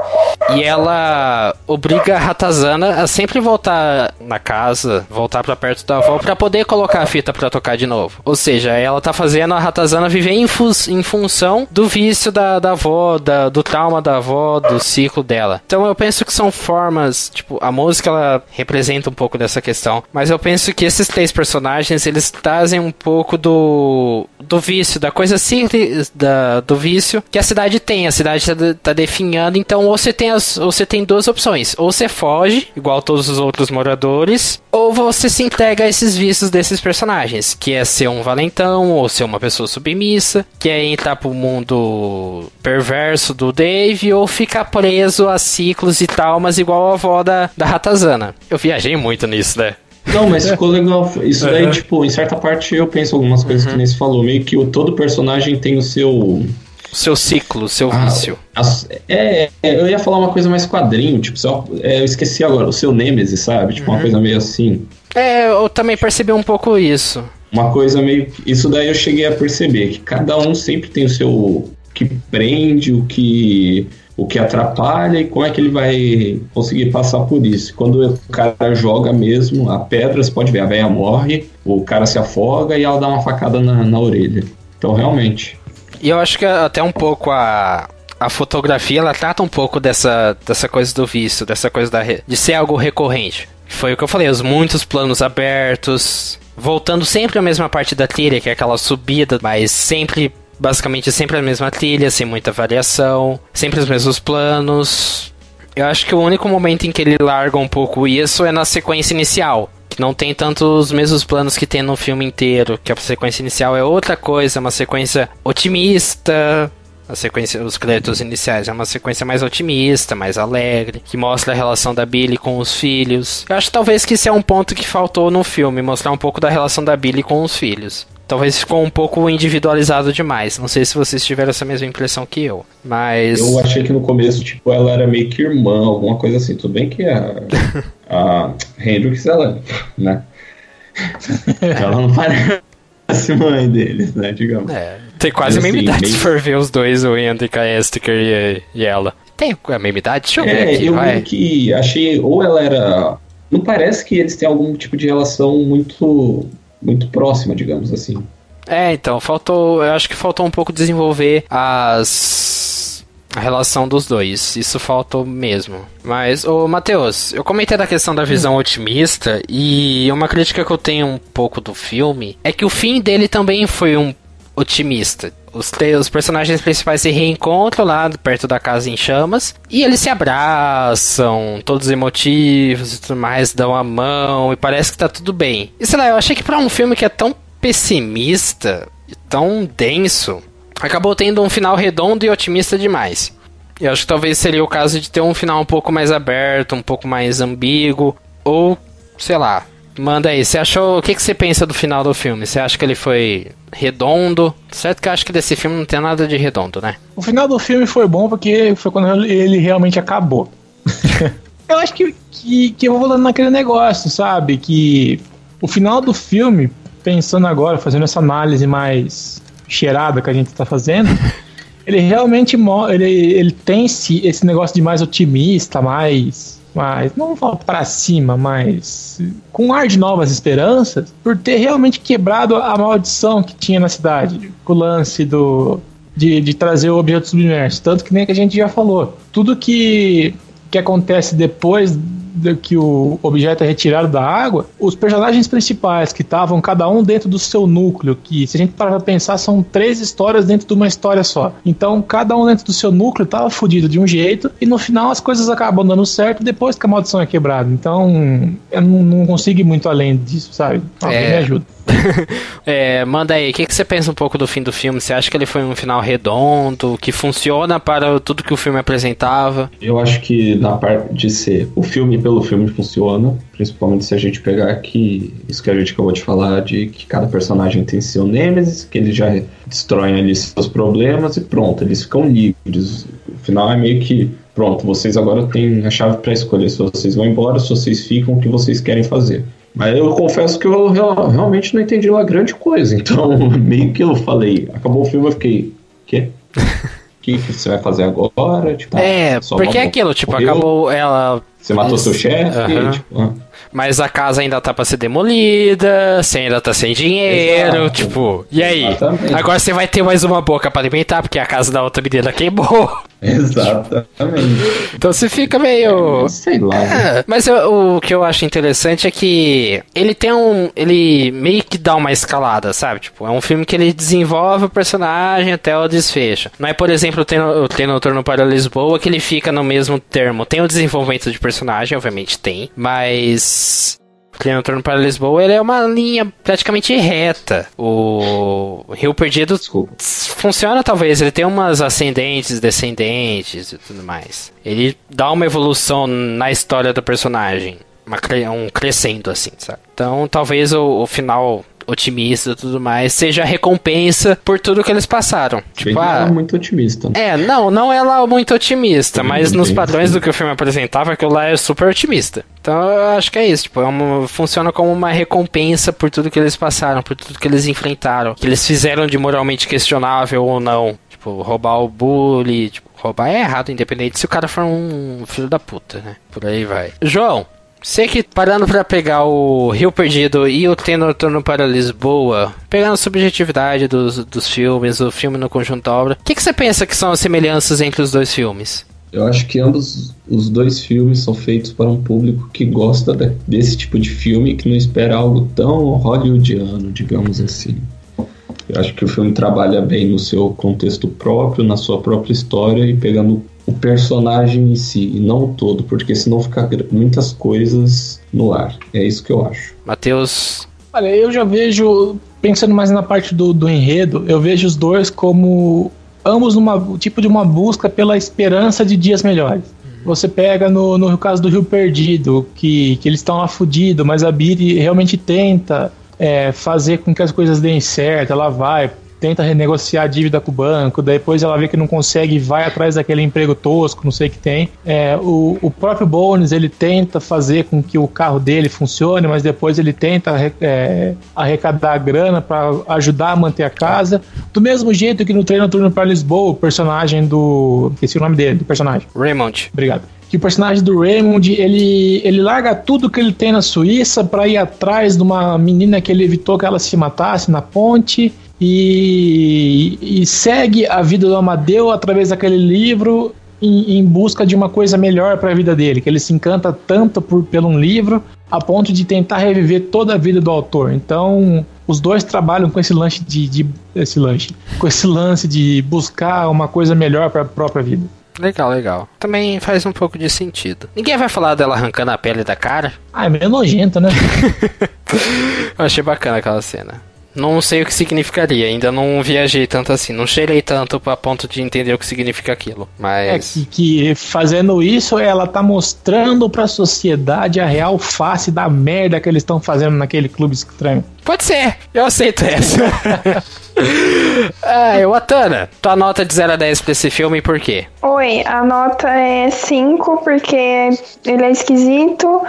E ela obriga a Ratazana a sempre voltar na casa, voltar pra perto da avó, pra poder colocar a fita pra tocar de novo. Ou seja, ela tá fazendo a Ratazana viver em, fu- em função do vício da, da avó, da- do trauma da avó, do ciclo dela. Então eu penso que são formas, tipo, a música ela representa um pouco dessa questão, mas eu penso que esses três personagens eles trazem um pouco do do vício, da coisa simples da, do vício que a cidade tem. A cidade tá, de- definhando, então ou você tem as, ou você tem duas opções: ou você foge, igual todos os outros moradores, ou você se entrega a esses vícios desses personagens, que é ser um valentão ou ser uma pessoa submissa, que é entrar pro mundo perverso do Dave ou ficar preso a ciclos e traumas igual a avó da, da Ratazana. Eu viajei muito nisso, né? Não, mas ficou legal. Isso daí, tipo, em certa parte eu penso algumas coisas que nem se falou. Meio que o, todo personagem tem o seu. Seu ciclo, seu Ah, vício. as- é, é, eu ia falar uma coisa mais quadrinho, tipo, só, é, eu esqueci agora, o seu Nemesis, sabe? Tipo, uma coisa meio assim. É, eu também percebi um pouco isso. Uma coisa meio. Isso daí eu cheguei a perceber, que cada um sempre tem o seu. O que prende, o que. O que atrapalha e como é que ele vai conseguir passar por isso. Quando o cara joga mesmo a pedra, você pode ver, a velha morre, o cara se afoga e ela dá uma facada na, na orelha. Então, realmente. E eu acho que até um pouco a, a fotografia, ela trata um pouco dessa, dessa coisa do vício, dessa coisa da, de ser algo recorrente. Foi o que eu falei, os muitos planos abertos, voltando sempre à mesma parte da trilha, que é aquela subida, mas sempre, basicamente sempre a mesma trilha, sem muita variação, sempre os mesmos planos. Eu acho que o único momento em que ele larga um pouco isso é na sequência inicial. Que não tem tanto os mesmos planos que tem no filme inteiro. Que a sequência inicial é outra coisa, uma sequência otimista. A sequência, os créditos iniciais é uma sequência mais otimista, mais alegre, que mostra a relação da Billy com os filhos. Eu acho talvez que esse é um ponto que faltou no filme, mostrar um pouco da relação da Billy com os filhos. Talvez ficou um pouco individualizado demais. Não sei se vocês tiveram essa mesma impressão que eu. Mas. Eu achei que no começo, tipo, ela era meio que irmã, alguma coisa assim. Tudo bem que a, a Hendrix, ela, né? ela não parece mãe deles, né, digamos. É, tem quase a mesma assim, idade meio- se for ver os dois, o Hendrika Estiker e, e ela. Tem a mesma idade? Deixa eu ver É, aqui, eu vai. meio que achei, ou ela era... Não parece que eles têm algum tipo de relação muito, muito próxima, digamos assim. É, então, faltou. Eu acho que faltou um pouco desenvolver as. A relação dos dois. Isso faltou mesmo. Mas, ô Matheus, eu comentei da questão da visão otimista. E uma crítica que eu tenho um pouco do filme é que o fim dele também foi um otimista. Os, os personagens principais se reencontram lá perto da casa em chamas e eles se abraçam, todos emotivos e tudo mais, dão a mão e parece que tá tudo bem. E sei lá, eu achei que pra um filme que é tão pessimista e tão denso, acabou tendo um final redondo e otimista demais. Eu acho que talvez seria o caso de ter um final um pouco mais aberto, um pouco mais ambíguo, ou sei lá. Manda aí, você achou. O que, que você pensa do final do filme? Você acha que ele foi redondo? Certo que eu acho que desse filme não tem nada de redondo, né? O final do filme foi bom porque foi quando ele realmente acabou. eu acho que, que, que eu vou falando naquele negócio, sabe? Que o final do filme, pensando agora, fazendo essa análise mais cheirada que a gente tá fazendo, ele realmente ele, ele tem esse, esse negócio de mais otimista, mais. Mais não falar pra cima, mas com ar de novas esperanças, por ter realmente quebrado a maldição que tinha na cidade. Com o lance do. De, de trazer o objeto submerso. Tanto que nem que a gente já falou. Tudo que, que acontece depois de que o objeto é retirado da água, os personagens principais que estavam cada um dentro do seu núcleo, que se a gente parar pra pensar, são três histórias dentro de uma história só. Então, cada um dentro do seu núcleo tava fudido de um jeito, e no final as coisas acabam dando certo depois que a maldição é quebrada. Então, eu não, não consigo ir muito além disso, sabe? Alguém É. me ajuda. É, manda aí, o que, que você pensa um pouco do fim do filme? Você acha que ele foi um final redondo, que funciona para tudo que o filme apresentava? Eu acho que na parte de ser o filme pelo filme funciona, principalmente se a gente pegar aqui isso que a gente acabou de falar, de que cada personagem tem seu Nemesis, que eles já destroem ali seus problemas e pronto, eles ficam livres. O final é meio que pronto, vocês agora têm a chave para escolher se vocês vão embora, se vocês ficam, o que vocês querem fazer. Mas eu confesso que eu real- realmente não entendi lá grande coisa. Então, meio que eu falei, acabou o filme, eu fiquei, quê? O que, que você vai fazer agora? Tipo, É, só porque é aquilo, tipo, morreu? acabou ela. Você matou seu chefe? Aham. Tipo, ah. Mas a casa ainda tá pra ser demolida, você ainda tá sem dinheiro, Exato. tipo, e aí? Exatamente. Agora você vai ter mais uma boca pra alimentar, porque a casa da outra menina queimou. Exatamente. Então você fica meio. Sei lá. né? É, mas eu- o que eu acho interessante é que ele tem um. Ele meio que dá uma escalada, sabe? Tipo, é um filme que ele desenvolve o personagem até o desfecho. Não é, por exemplo, o Trem, o Trem Noturno para Lisboa que ele fica no mesmo termo. Tem o desenvolvimento de personagem, obviamente tem, mas. O Trem Noturno para Lisboa ele é uma linha praticamente reta. O Rio Perdido Desculpa. funciona talvez, ele tem umas ascendentes, descendentes e tudo mais. Ele dá uma evolução na história do personagem, uma um crescendo assim, sabe? Então talvez o, o final otimista e tudo mais, seja recompensa por tudo que eles passaram. Tipo, ah, é muito otimista. É, não, não é lá muito otimista, mas nos padrões do que o filme apresentava, aquilo lá é super otimista. Então eu acho que é isso, tipo, é uma, funciona como uma recompensa por tudo que eles passaram, por tudo que eles enfrentaram, que eles fizeram de moralmente questionável ou não. Tipo, roubar o bully, tipo, roubar é errado, independente se o cara for um filho da puta, né? Por aí vai. João, Sei que parando para pegar o Rio Perdido e o Trem Noturno para Lisboa, pegando a subjetividade dos, dos filmes, o filme no conjunto da obra, o que, que você pensa que são as semelhanças entre os dois filmes? Eu acho que ambos os dois filmes são feitos para um público que gosta de, desse tipo de filme, que não espera algo tão hollywoodiano, digamos assim. Eu acho que o filme trabalha bem no seu contexto próprio, na sua própria história e pegando o personagem em si e não o todo, porque senão fica muitas coisas no ar. É isso que eu acho. Matheus. Olha, eu já vejo, pensando mais na parte do, do enredo, eu vejo os dois como ambos numa tipo de uma busca pela esperança de dias melhores. Você pega no, no caso do Rio Perdido, que, que eles estão lá fudidos, mas a Biri realmente tenta é, fazer com que as coisas deem certo, ela vai, tenta renegociar a dívida com o banco, depois ela vê que não consegue e vai atrás daquele emprego tosco, não sei o que tem. É, o, o próprio Bones, ele tenta fazer com que o carro dele funcione, mas depois ele tenta é, arrecadar a grana para ajudar a manter a casa. Do mesmo jeito que no treino turno para Lisboa, o personagem do. Esqueci o nome dele, do personagem. Raymond. Obrigado que o personagem do Raymond ele, ele larga tudo que ele tem na Suíça para ir atrás de uma menina que ele evitou que ela se matasse na ponte e, e segue a vida do Amadeu através daquele livro em, em busca de uma coisa melhor para a vida dele, que ele se encanta tanto por, pelo um livro a ponto de tentar reviver toda a vida do autor. Então, os dois trabalham com esse lance de, de esse lance, com esse lance de buscar uma coisa melhor para a própria vida. Legal, legal. Também faz um pouco de sentido. Ninguém vai falar dela arrancando a pele da cara? Ah, é meio nojento, né? Eu achei bacana aquela cena. Não sei o que significaria, ainda não viajei tanto assim, não cheirei tanto a ponto de entender o que significa aquilo. Mas. É que, que fazendo isso, ela tá mostrando pra sociedade a real face da merda que eles estão fazendo naquele clube estranho. Pode ser, eu aceito essa. é, o Atana, tua nota de 0 a 10 pra esse filme por quê? Oi, a nota é 5 porque ele é esquisito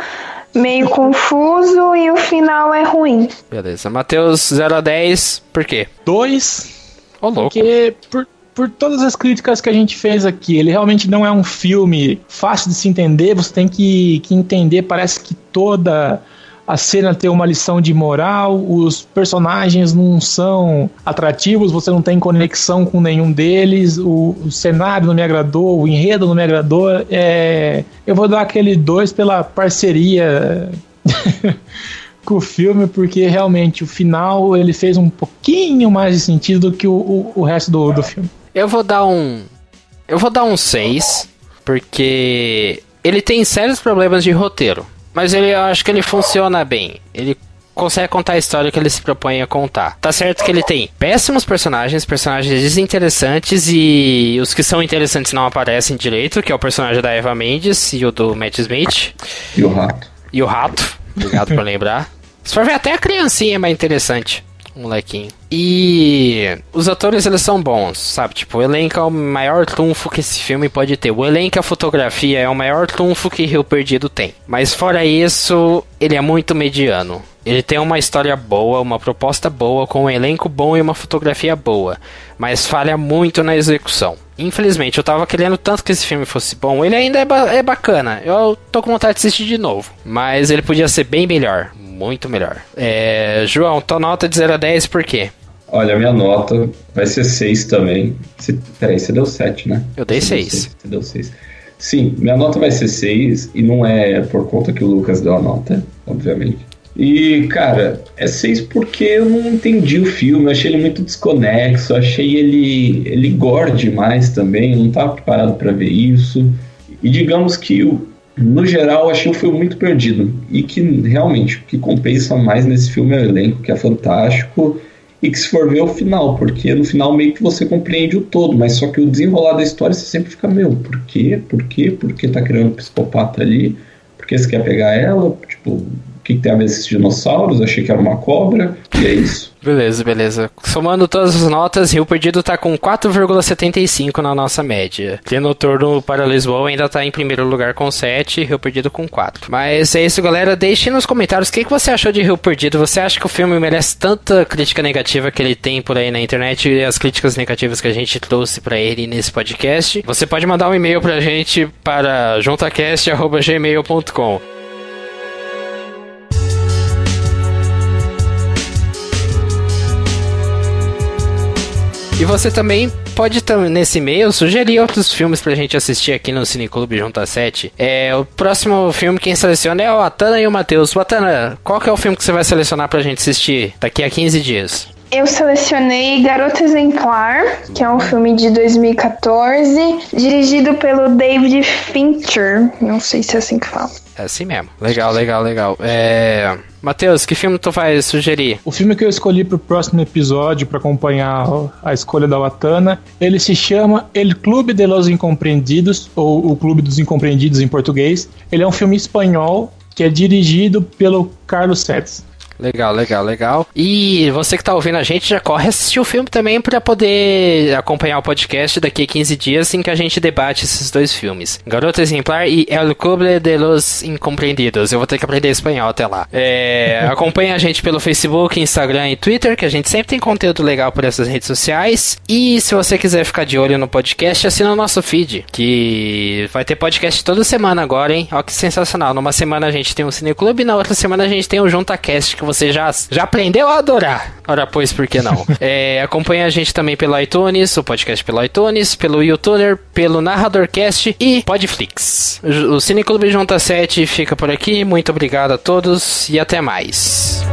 meio confuso e o final é ruim. Beleza. Matheus 0 a 10, por quê? 2. Ô, louco. Porque por, por todas as críticas que a gente fez aqui, ele realmente não é um filme fácil de se entender, você tem que, que entender, parece que toda a cena tem uma lição de moral, os personagens não são atrativos, você não tem conexão com nenhum deles, o, o cenário não me agradou, o enredo não me agradou. É, eu vou dar aquele dois pela parceria. com o filme, porque realmente o final ele fez um pouquinho mais de sentido do que o, o, o resto do, do filme. Eu vou dar um. Eu vou dar um 6, porque ele tem sérios problemas de roteiro. Mas ele, eu acho que ele funciona bem. Ele consegue contar a história que ele se propõe a contar. Tá certo que ele tem péssimos personagens, personagens desinteressantes e os que são interessantes não aparecem direito, que é o personagem da Eva Mendes e o do Matt Smith. E o rato. E o rato. Obrigado por lembrar. Se for ver até a criancinha é mais interessante molequinho. E os atores eles são bons, sabe? Tipo, o elenco é o maior trunfo que esse filme pode ter. O elenco e a fotografia é o maior trunfo que Rio Perdido tem. Mas fora isso, ele é muito mediano. Ele tem uma história boa, uma proposta boa, com um elenco bom e uma fotografia boa, mas falha muito na execução. Infelizmente, eu tava querendo tanto que esse filme fosse bom. Ele ainda é, ba é bacana. Eu tô com vontade de assistir de novo. Mas ele podia ser bem melhor. Muito melhor. É, João, tua nota de 0 a 10 por quê? Olha, minha nota vai ser 6 também. Você, peraí, você deu 7, né? Eu dei 6. Você deu 6. Sim, minha nota vai ser 6 e não é por conta que o Lucas deu a nota, obviamente. E, cara, é 6 porque eu não entendi o filme, eu achei ele muito desconexo, achei ele, ele gore demais também, não estava preparado para ver isso. E digamos que, no geral, achei o filme muito perdido. E que realmente o que compensa mais nesse filme é o elenco, que é fantástico, e que se for ver o final, porque no final meio que você compreende o todo, mas só que o desenrolar da história você sempre fica, meu, por quê? Por quê? Por que tá criando um psicopata ali? Por que você quer pegar ela? Tipo, que, tem a ver esses dinossauros, achei que era uma cobra, e é isso. Beleza, beleza. Somando todas as notas, Rio Perdido tá com 4,75 na nossa média. Noturno para Lisboa ainda tá em primeiro lugar com 7, Rio Perdido com 4. Mas é isso, galera. Deixe nos comentários o que, que você achou de Rio Perdido. Você acha que o filme merece tanta crítica negativa que ele tem por aí na internet e as críticas negativas que a gente trouxe para ele nesse podcast? Você pode mandar um e-mail pra gente para juntacast.gmail.com. E você também pode, nesse e-mail, sugerir outros filmes pra gente assistir aqui no Cineclube Junta 7. É, o próximo filme quem seleciona é o Atana e o Matheus. Atana, qual que é o filme que você vai selecionar pra gente assistir daqui a 15 dias? Eu selecionei Garota Exemplar, que é um filme de 2014, dirigido pelo David Fincher. Não sei se é assim que fala. É assim mesmo. Legal, legal, legal. É... Matheus, que filme tu vai sugerir? O filme que eu escolhi pro próximo episódio para acompanhar a escolha da Watana, ele se chama El Clube de los Incompreendidos, ou O Clube dos Incompreendidos em português. Ele é um filme espanhol que é dirigido pelo Carlos Sets. Legal, legal, legal. E você que tá ouvindo a gente já corre assistir o filme também para poder acompanhar o podcast daqui a 15 dias em que a gente debate esses dois filmes. Garota Exemplar e El Clube de los Incompreendidos. Eu vou ter que aprender espanhol até lá. É, acompanhe a gente pelo Facebook, Instagram e Twitter, que a gente sempre tem conteúdo legal por essas redes sociais. E se você quiser ficar de olho no podcast, assina o nosso feed, que vai ter podcast toda semana agora, hein? Olha que sensacional. Numa semana a gente tem o Cineclube, na outra semana a gente tem o JuntaCast, que você já, já aprendeu a adorar. Ora, pois, por que não? é, acompanha a gente também pelo iTunes, o podcast pelo iTunes, pelo YouTuber, pelo Narradorcast e Podflix. O Cineclube Junta 7 fica por aqui. Muito obrigado a todos e até mais.